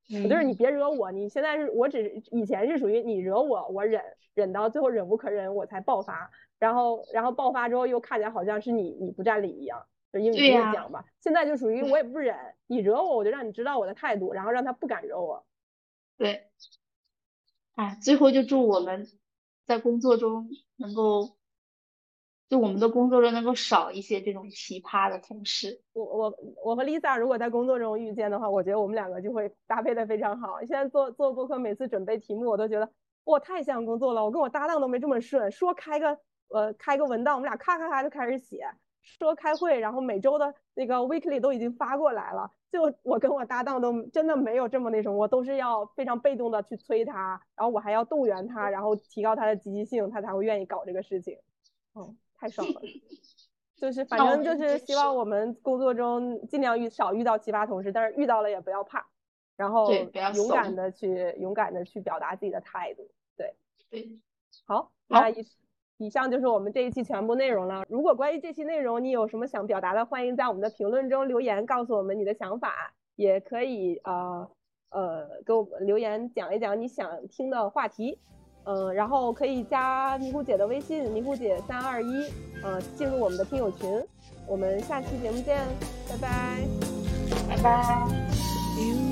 Speaker 2: 我就是你别惹我，你现在是我只以前是属于你惹我，我忍忍到最后忍无可忍，我才爆发，然后然后爆发之后又看起来好像是你你不占理一样，就因为你这样讲吧。现在就属于我也不忍，你惹我我就让你知道我的态度，然后让他不敢惹我。
Speaker 1: 对，哎，最后就祝我们在工作中能够。就我们的工作中能够少一些这种奇葩的同事。
Speaker 2: 我我我和 Lisa 如果在工作中遇见的话，我觉得我们两个就会搭配的非常好。现在做做播客，每次准备题目，我都觉得哇太像工作了。我跟我搭档都没这么顺，说开个呃开个文档，我们俩咔咔咔就开始写。说开会，然后每周的那个 weekly 都已经发过来了，就我跟我搭档都真的没有这么那什么，我都是要非常被动的去催他，然后我还要动员他，然后提高他的积极性，他才会愿意搞这个事情。嗯。太爽了，就是反正就是希望我们工作中尽量遇少遇到奇葩同事，但是遇到了也不要怕，然后勇敢的去勇敢的去表达自己的态度。
Speaker 1: 对对，
Speaker 2: 好，那以以上就是我们这一期全部内容了。如果关于这期内容你有什么想表达的，欢迎在我们的评论中留言告诉我们你的想法，也可以呃呃给我们留言讲一讲你想听的话题。嗯，然后可以加尼姑姐的微信，尼姑姐三二一，嗯，进入我们的听友群。我们下期节目见，拜拜，
Speaker 1: 拜拜。